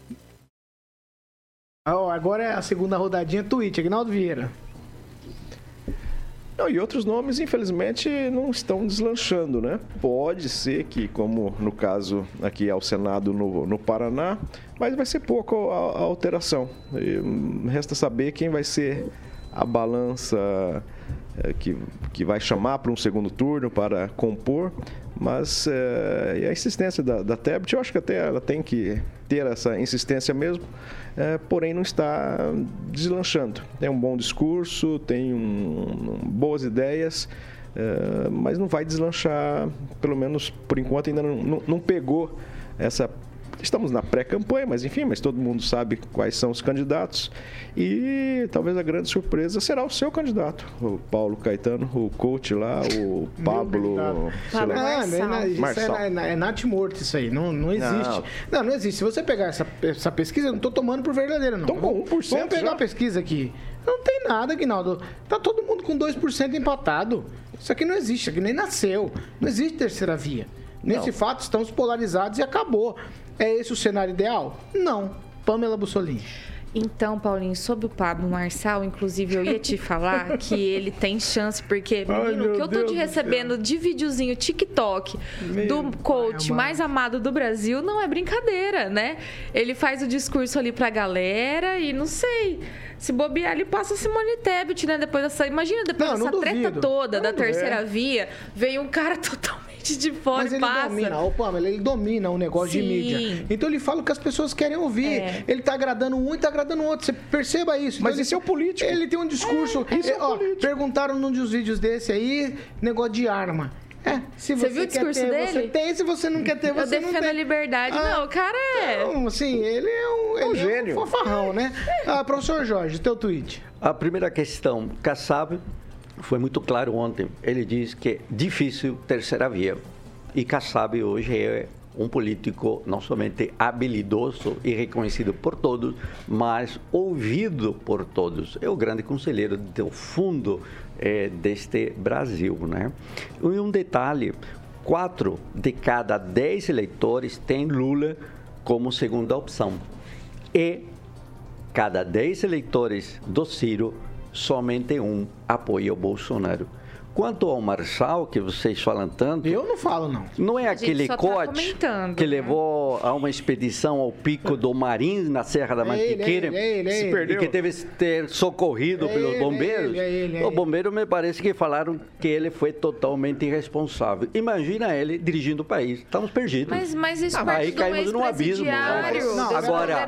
Oh, agora é a segunda rodadinha tweet, Agnaldo Vieira. Não, e outros nomes, infelizmente, não estão deslanchando, né? Pode ser que, como no caso aqui ao Senado no, no Paraná, mas vai ser pouco a, a alteração. E hum, resta saber quem vai ser a balança que, que vai chamar para um segundo turno para compor, mas é, a insistência da, da Tebet, eu acho que até ela tem que ter essa insistência mesmo, é, porém não está deslanchando. Tem um bom discurso, tem um, um, boas ideias, é, mas não vai deslanchar, pelo menos por enquanto ainda não, não, não pegou essa Estamos na pré-campanha, mas enfim, mas todo mundo sabe quais são os candidatos. E talvez a grande surpresa será o seu candidato, o Paulo Caetano, o coach lá, o Pablo. Pablo ah, Marçal. É, é, é Nath morto isso aí, não, não existe. Não. não, não existe. Se você pegar essa, essa pesquisa, eu não estou tomando por verdadeira, não. Tô com 1%. Vamos pegar já. a pesquisa aqui. Não tem nada, Guinaldo. Tá todo mundo com 2% empatado. Isso aqui não existe, isso aqui nem nasceu. Não existe terceira via. Nesse não. fato, estamos polarizados e acabou. É esse o cenário ideal? Não. Pamela Bussolini. Então, Paulinho, sobre o Pablo Marçal, inclusive eu ia te falar [laughs] que ele tem chance, porque, menino, o que eu tô te recebendo de videozinho TikTok meu do coach mais amado do Brasil não é brincadeira, né? Ele faz o discurso ali pra galera e não sei. Se bobear, ele passa Simone Tebet, né? Depois dessa. Imagina, depois não, dessa não treta toda não da duvido. terceira via, veio um cara [laughs] totalmente gente de fora Mas ele passa. domina, o Pamela, ele domina o negócio de Sim. mídia. Então ele fala o que as pessoas querem ouvir. É. Ele tá agradando um e tá agradando o outro. Você perceba isso. Mas Então, esse é o político. Ele tem um discurso. isso é ó, político. perguntaram num dos vídeos desse aí, negócio de arma. É, se você, Você viu o quer discurso ter, você dele? tem. Se você não quer ter, Eu você não defendo tem. a liberdade. Ah, não, o cara é. Então, assim, ele é um, ele é um gênio. fofarrão, né? Ah, professor Jorge, teu tweet. A primeira questão, Kassab foi muito claro ontem. Ele diz que é difícil terceira via. E Kassab hoje é um político não somente habilidoso e reconhecido por todos, mas ouvido por todos. É o grande conselheiro do fundo eh, deste Brasil, né? E um detalhe, quatro de cada dez eleitores têm Lula como segunda opção. E cada 10 eleitores do Ciro, somente um apoia o Bolsonaro. Quanto ao Marçal, que vocês falam tanto, Eu não falo, não. não é aquele tá cote que né? levou a uma expedição ao pico do Marim, na Serra da ele, Mantiqueira, ele, ele, é se ele. perdeu. e que teve que ter socorrido pelos ele, bombeiros. ele, ele, o ele. bombeiro me parece que falaram que ele foi totalmente irresponsável. Imagina ele dirigindo o país. Estamos perdidos. Mas, mas isso Ah, aí caímos num abismo. Não, agora,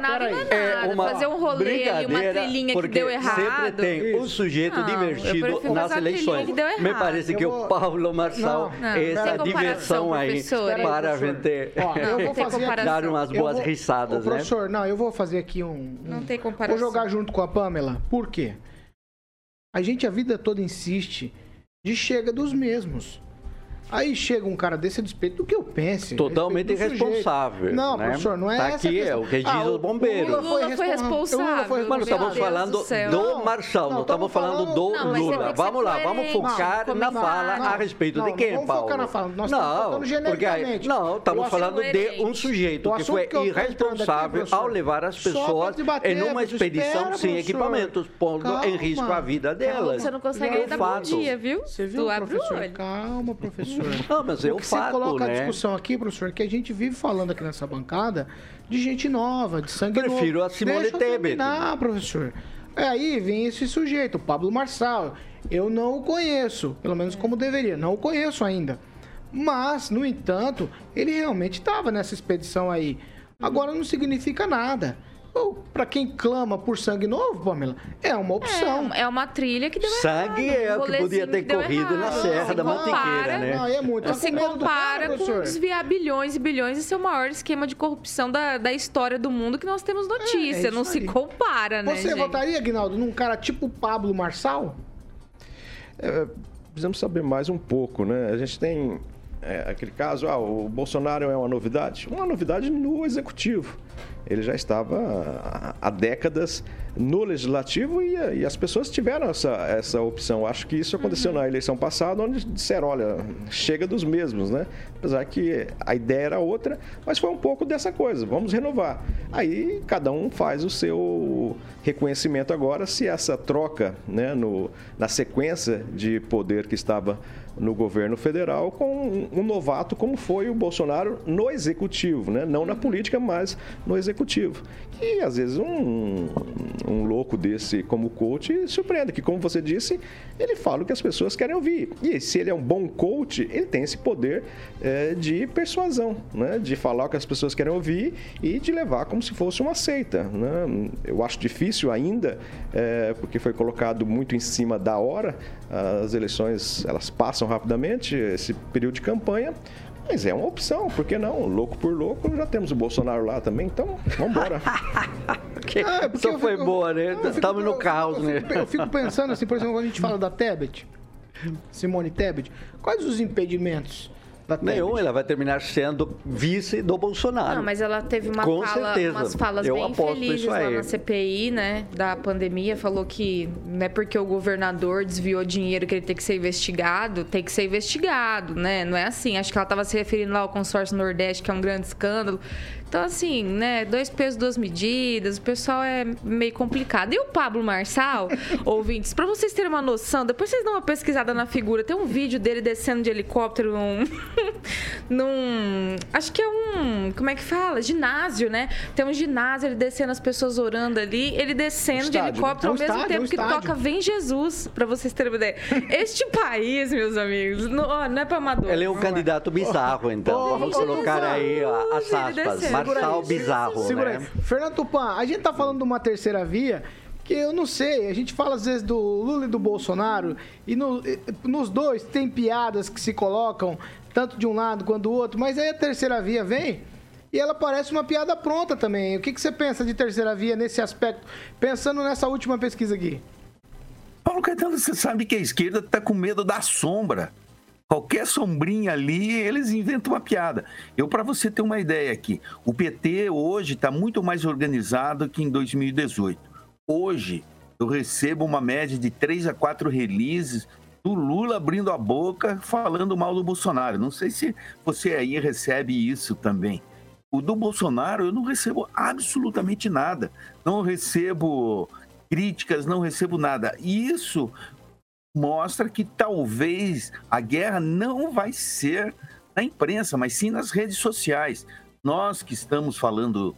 é uma Fazer um rolê ali, uma trilhinha que deu errado. Sempre tem um sujeito Não, divertido nas eleições. que deu Me parece que Eu o vou- Paulo Marçal Não, é não essa comparação, diversão aí para a gente Ó, eu Não, vou [laughs] não fazer dar umas Eu boas vou- risadas, Ô, né? professor, não, eu vou fazer aqui um. um- Não tem comparação. Vou jogar junto com a Pamela. Por quê? A gente a vida toda insiste de chega dos mesmos. Aí chega um cara desse a despeito do que eu pense. Totalmente irresponsável, Não, né? professor, não é Tá essa aqui, é o que diz Ah, os bombeiros. O Lula foi respon- responsável. O Lula foi Mano, Meu estamos Deus falando do do Não, Marçal, não não, estamos estamos falando do Não, Lula. Vamos lá, vamos focar como na é fala a respeito Não, de não quem, vamos Paulo? focar na fala, nós estamos não, focando porque genericamente. não, O estamos falando de um sujeito O que foi irresponsável ao levar as pessoas em uma expedição sem equipamentos, pondo em risco a vida delas. Você não consegue É um dar bom dia, viu? Você viu, o professor? Calma, professor. [laughs] Não, mas é O que você fato, coloca a né? discussão aqui, professor, que a gente vive falando aqui nessa bancada de gente nova, de sangue Prefiro novo. a Simone Deixa eu Tebet. terminar, professor. É, aí vem esse sujeito, o Pablo Marçal. Eu não o conheço, pelo menos como deveria. Não o conheço ainda. Mas, no entanto, ele realmente estava nessa expedição aí. Agora não significa nada. Para quem clama por sangue novo, Pamela, é uma opção. É, é uma trilha que deu Sangue errado. é um o que podia ter que corrido na. Serra Se da compara- Mantiqueira, né? Não, é muito. Tá Se com medo do cara, compara com desviar bilhões e bilhões e ser o maior esquema de corrupção da, da história do mundo que nós temos notícia. É, é não isso se aí. compara, né, Você gente? votaria, Aguinaldo, num cara tipo Pablo Marçal? É, precisamos saber mais um pouco, né? A gente tem é, aquele caso, ah, o Bolsonaro é uma novidade. Uma novidade no executivo. Ele já estava há- décadas no legislativo e, e as pessoas tiveram essa, essa opção. Acho que isso aconteceu na eleição passada, onde disseram, olha, chega dos mesmos, né? Apesar que a ideia era outra, mas foi um pouco dessa coisa, vamos renovar. Aí cada um faz o seu reconhecimento agora, se essa troca, né, no, na sequência de poder que estava no governo federal com um, novato como foi o Bolsonaro no executivo, né? não na política, mas no executivo. E às vezes um, um louco desse como coach surpreende, que como você disse, ele fala o que as pessoas querem ouvir. E se ele é um bom coach, ele tem esse poder eh, de persuasão, né? de falar o que as pessoas querem ouvir e de levar como se fosse uma seita. Né? Eu acho difícil ainda, eh, porque foi colocado muito em cima da hora, as eleições elas passam rapidamente, esse período de campanha, mas é uma opção, por que não? Louco por louco, já temos o Bolsonaro lá também, então vamos embora. Que [laughs] Ah, porque Só eu foi fico- boa, né? Estamos no caos, eu né? Eu fico pensando assim, por exemplo, quando a gente fala da Tebet, Simone Tebet, quais os impedimentos? Nenhum, ela vai terminar sendo vice do Bolsonaro. Não, mas ela teve uma Com fala, certeza. umas falas Eu bem aposto felizes isso lá aí. na CPI, né, da pandemia. Falou que não é porque o governador desviou dinheiro que ele tem que ser investigado, tem que ser investigado, né? Não é assim. Acho que ela estava se referindo lá ao consórcio Nordeste, que é um grande escândalo. Então, assim, né? Dois pesos, duas medidas. O pessoal é meio complicado. E o Pablo Marçal, [laughs] ouvintes, pra vocês terem uma noção, depois vocês dão uma pesquisada na figura. Tem um vídeo dele descendo de helicóptero num. [laughs] num acho que é um. Como é que fala? Ginásio, né? Tem um ginásio, ele descendo, as pessoas orando ali. Ele descendo Estádio, de helicóptero né? ao É um mesmo estádio, é tempo um que toca Vem Jesus, pra vocês terem uma ideia. Este país, meus amigos, não, ó, não é pra amador. Ele é um candidato bizarro, então. Ô, Vamos colocar aí ó, as Jesus, aspas. Marçal aí. bizarro, Segura né? aí. Fernando Tupan, a gente tá falando de uma terceira via que eu não sei, a gente fala às vezes do Lula e do Bolsonaro e no- nos dois tem piadas que se colocam tanto de um lado quanto do outro, mas aí a terceira via vem e ela parece uma piada pronta também. O que, que você pensa de terceira via nesse aspecto, pensando nessa última pesquisa aqui? Paulo Caetano, você sabe que a esquerda está com medo da sombra. Qualquer sombrinha ali, eles inventam uma piada. Eu, para você ter uma ideia aqui, o PT hoje está muito mais organizado que em 2018. Hoje, eu recebo uma média de três a quatro releases do Lula abrindo a boca falando mal do Bolsonaro. Não sei se você aí recebe isso também. O do Bolsonaro eu não recebo absolutamente nada. Não recebo críticas, não recebo nada. Isso mostra que talvez a guerra não vai ser na imprensa, mas sim nas redes sociais. Nós que estamos falando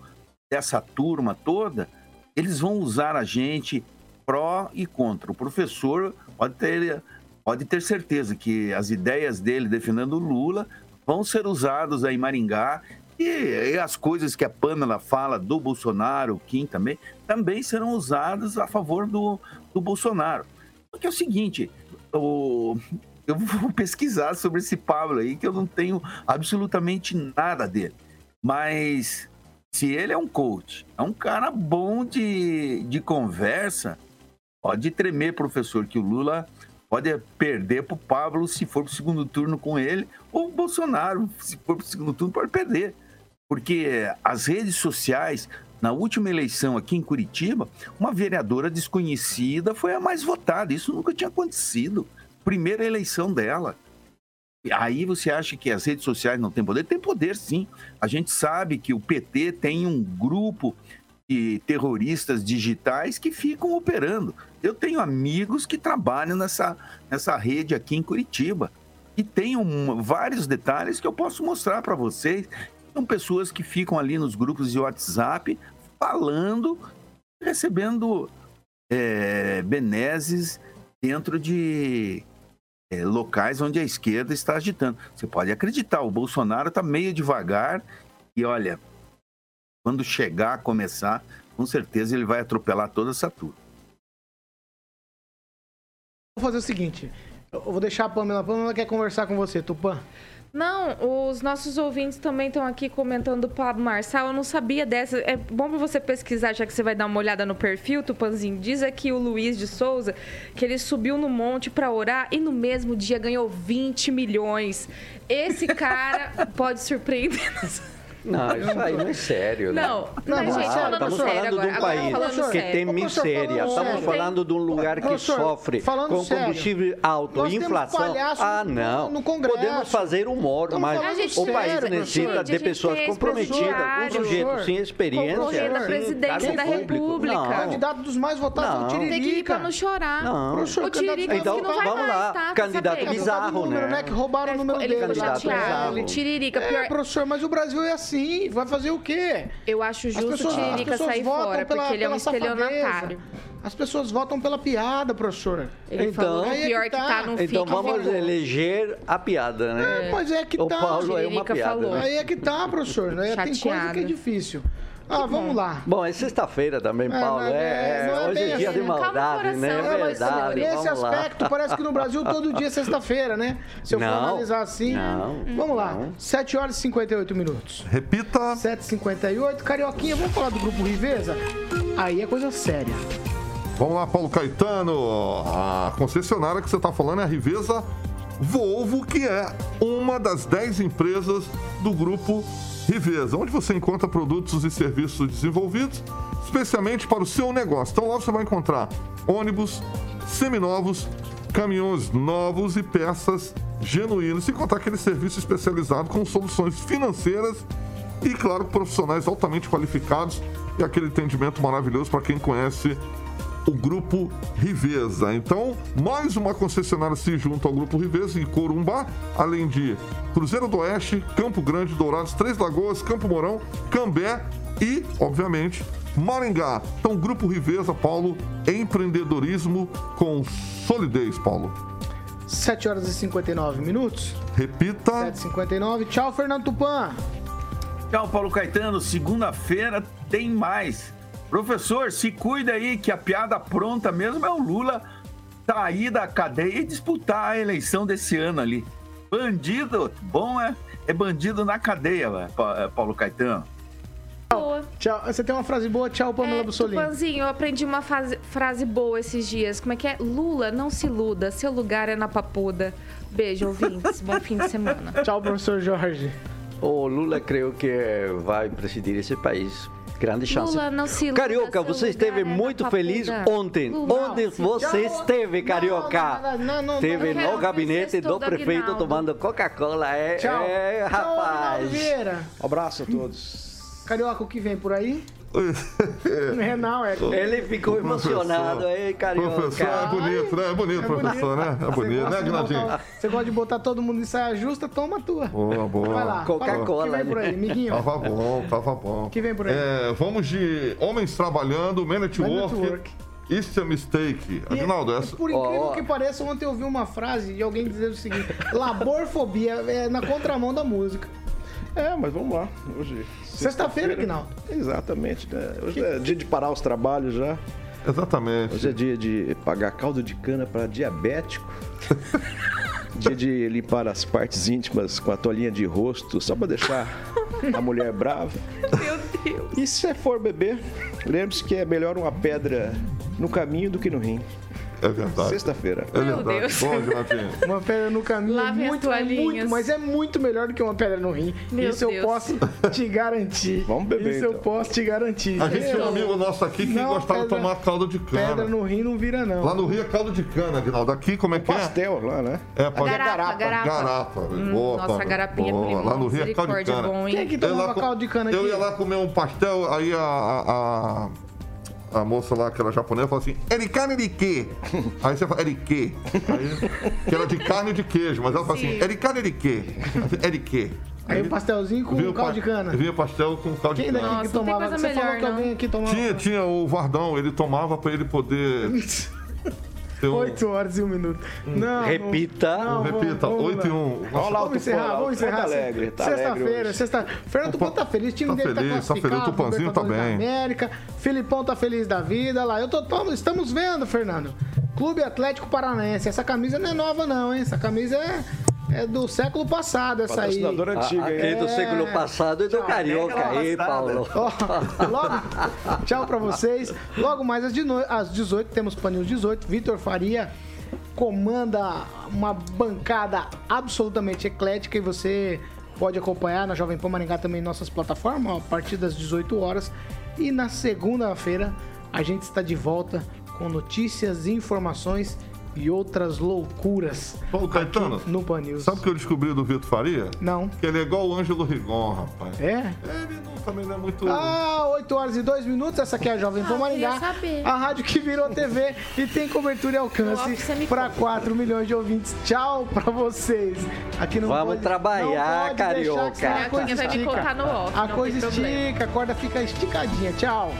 dessa turma toda, eles vão usar a gente pró e contra. O professor pode ter, pode ter certeza que as ideias dele defendendo Lula vão ser usadas aí em Maringá e, e as coisas que a Pamela fala do Bolsonaro, o Kim também, também serão usadas a favor do, do Bolsonaro. Porque é o seguinte, o- eu vou [laughs] pesquisar sobre esse Pablo aí, que eu não tenho absolutamente nada dele. Mas se ele é um coach, é um cara bom de, de conversa, pode tremer, professor, que o Lula pode perder para o Pablo se for para o segundo turno com ele, ou o Bolsonaro, se for para o segundo turno, pode perder. Porque as redes sociais, na última eleição aqui em Curitiba, uma vereadora desconhecida foi a mais votada. Isso nunca tinha acontecido. Primeira eleição dela. Aí você acha que as redes sociais não têm poder? Tem poder, sim. A gente sabe que o PT tem um grupo de terroristas digitais que ficam operando. Eu tenho amigos que trabalham nessa, nessa rede aqui em Curitiba. E tem um- vários detalhes que eu posso mostrar para vocês. São pessoas que ficam ali nos grupos de WhatsApp falando, recebendo é, benesses dentro de é, locais onde a esquerda está agitando. Você pode acreditar, o Bolsonaro está meio devagar e olha, quando chegar a começar, com certeza ele vai atropelar toda essa turma. Vou fazer o seguinte, eu vou deixar a Pamela, a Pamela quer conversar com você, Tupan. Não, os nossos ouvintes também estão aqui comentando o Pablo Marçal. Eu não sabia dessa. É bom pra você pesquisar, já que você vai dar uma olhada no perfil, Tupanzinho. Diz aqui o Luiz de Souza que ele subiu no monte pra orar e no mesmo dia ganhou 20 milhões. Esse cara [laughs] pode surpreender. Não, isso aí não é sério, né? Não, Não, mas, não, gente, sério, falando Estamos sério falando agora. de um país que sério. tem miséria. falando Estamos sério. falando de um lugar que sofre com sério. combustível alto, inflação. Ah, não. no Congresso. Podemos fazer humor, Estamos mas o país sério, necessita de Gente, pessoas gente comprometidas, um esse sujeito sem experiência. Concorrendo à presidência da. República. Não. Candidato dos mais votados Não. do Tiririca. Tem que ir pra não chorar. Não. O Tiririca Então, não vai vamos lá. Candidato bizarro, número, né? que roubaram o número Ele dele. ficou Candidato chateado. bizarro. Tiririca, É, pior. professor, mas o Brasil é assim. Vai fazer o quê? Eu acho As justo o pessoas- as Tiririca pessoas sair votam fora, pela- porque ele é um estelionatário. As pessoas votam pela piada, professor. Ele Então- é o pior que que tá. tá, não Então fica. vamos falou. eleger a piada, né? É, mas é que O tá. Paulo é uma piada. falou. né? Aí é que tá, professor. né? Tem coisa que é difícil. Ah, vamos lá. Bom, é sexta-feira também, É, Paulo. É, é- é hoje é dia assim. de maldade, né? coração, É né, verdade. Nesse Vamos lá. aspecto, parece que no Brasil todo dia é sexta-feira, né? Se eu for Não. analisar assim. Não. Vamos lá. Não. 7 horas e 58 minutos. Repita. 7h58. Carioquinha, vamos falar do grupo Riveza? Aí é coisa séria. Vamos lá, Paulo Caetano. A concessionária que você está falando é a Riveza Volvo, que é uma das 10 empresas do grupo Riveza, onde você encontra produtos e serviços desenvolvidos especialmente para o seu negócio. Então lá você vai encontrar ônibus, seminovos, caminhões novos e peças genuínas, sem contar aquele serviço especializado com soluções financeiras e, claro, profissionais altamente qualificados e aquele atendimento maravilhoso para quem conhece o Grupo Riveza. Então, mais uma concessionária se junta ao Grupo Riveza em Corumbá, além de Cruzeiro do Oeste, Campo Grande, Dourados, Três Lagoas, Campo Mourão, Cambé e, obviamente, Maringá. Então, Grupo Riveza, Paulo, empreendedorismo com solidez, Paulo. 7 horas e 59 minutos. Repita. 7h59. Tchau, Fernando Tupan. Tchau, Paulo Caetano. Segunda-feira tem mais. Professor, se cuida aí que a piada pronta mesmo é o Lula sair da cadeia e disputar a eleição desse ano ali. Bandido, bom é, é bandido na cadeia, é, Paulo Caetano. Boa. Tchau. Você tem uma frase boa? Tchau, Pamela é, Bussolini. Tupanzinho, eu aprendi uma frase, frase boa esses dias. Como é que é? Lula, não se iluda. Seu lugar é na papuda. Beijo, ouvintes. Bom fim de semana. Tchau, professor Jorge. O Lula creio que vai presidir esse país grande chance. Lula, não se Carioca, você esteve é muito feliz ontem. Lula, Onde você esteve, Carioca? Não, não, não, esteve no gabinete do prefeito Aguinaldo. tomando Coca-Cola. É, Tchau. é rapaz. Tchau, Abraço a todos. Carioca, o que vem por aí? [laughs] Renal, é. Ele ficou emocionado aí, carioca. Professor é bonito, né? É bonito, é professor, bonito. né? É bonito, né, Gnadinho? Você gosta de botar todo mundo em saia justa, toma a tua. Boa, boa. Vai lá. Coca-Cola. que vem por aí, né? amiguinho? Tava bom, tava bom. que vem por aí? É, vamos de Homens Trabalhando, Man at Work. Isso é mistake. Afinaldo, essa... Por incrível oh, que pareça, ontem eu ouvi uma frase de alguém dizer o seguinte: laborfobia é na contramão da música. É, mas vamos lá. Hoje. Sexta-feira, Guinaldo. Exatamente, né? Hoje que... é dia de parar os trabalhos já. Exatamente. Hoje é dia de pagar caldo de cana para diabético. [laughs] dia de limpar as partes íntimas com a toalhinha de rosto, só para deixar a mulher brava. [laughs] Meu Deus. E se for beber, lembre-se que é melhor uma pedra no caminho do que no rim. É verdade. Sexta-feira. É verdade. Meu Deus. Bom, [laughs] uma pedra no caminho é muito, é muito, mas é muito melhor do que uma pedra no rim. Meu Isso Deus. eu posso te garantir. [laughs] Vamos beber. Isso então. eu posso te garantir. A gente tem um amigo nosso aqui que não, gostava pedra, de tomar caldo de cana. Pedra no rim não vira, não. Lá no Rio é caldo de cana, Aguinaldo. Aqui como é que é? Pastel lá, né? É, pode... garapa. Garapa. garapa. Hum, boa, nossa, garapinha boa. Lá no Rio é caldo de cana. Bom, Quem é que tomava caldo de cana aqui? Eu ia lá comer um pastel, aí a, a, moça lá, aquela japonesa, fala assim, é de carne de quê? [laughs] Aí você fala, é de quê? Aí, que era de carne e de queijo, mas ela fala assim, é de carne de quê? É de quê? Aí, o pastelzinho com caldo pa de cana. Vinha pastel com caldo Quem de cana. Quem daqui que tomava? Você melhor, falou que alguém aqui tomava? Tinha, tinha o Vardão, ele tomava pra ele poder... [laughs] 8 horas e 1 minuto. Hum. Não, repita. Não, repita, 8 e 1. Vamos encerrar, vamos encerrar. Tá alegre, tá Sexta-feira, sexta Fernando Tupan tá feliz, o time tá dele feliz, tá classificado. Tá feliz, o Tupanzinho tá bem. América, Filipão tá feliz da vida lá. Eu tô, tô, estamos vendo, Fernando. Clube Atlético Paranaense. Essa camisa não é nova não, hein? Essa camisa é é do século passado essa aí. antiga, hein? É do século passado e do Carioca aí, Paulo. [laughs] Oh, logo, tchau pra vocês. Logo mais às, no... às 18 temos Panil 18. Vitor Faria comanda uma bancada absolutamente eclética e você pode acompanhar na Jovem Pan Maringá também em nossas plataformas a partir das 18 horas. E na segunda-feira a gente está de volta com notícias e informações e outras loucuras. Paulo Caetano, no Pan News. Sabe o que eu descobri do Vitor Faria? Não. Que ele é igual o Ângelo Rigon, rapaz. É? Ele não, também não é muito. Ah, 8 horas e 2 minutos. Essa aqui é a Jovem Pan ah, Maringá. A rádio que virou TV e tem cobertura e alcance para 4 milhões de ouvintes. Tchau pra vocês. Aqui no Vamos pode, carioca. A coisa vai me colocar no off. A coisa estica, a corda fica esticadinha. Tchau.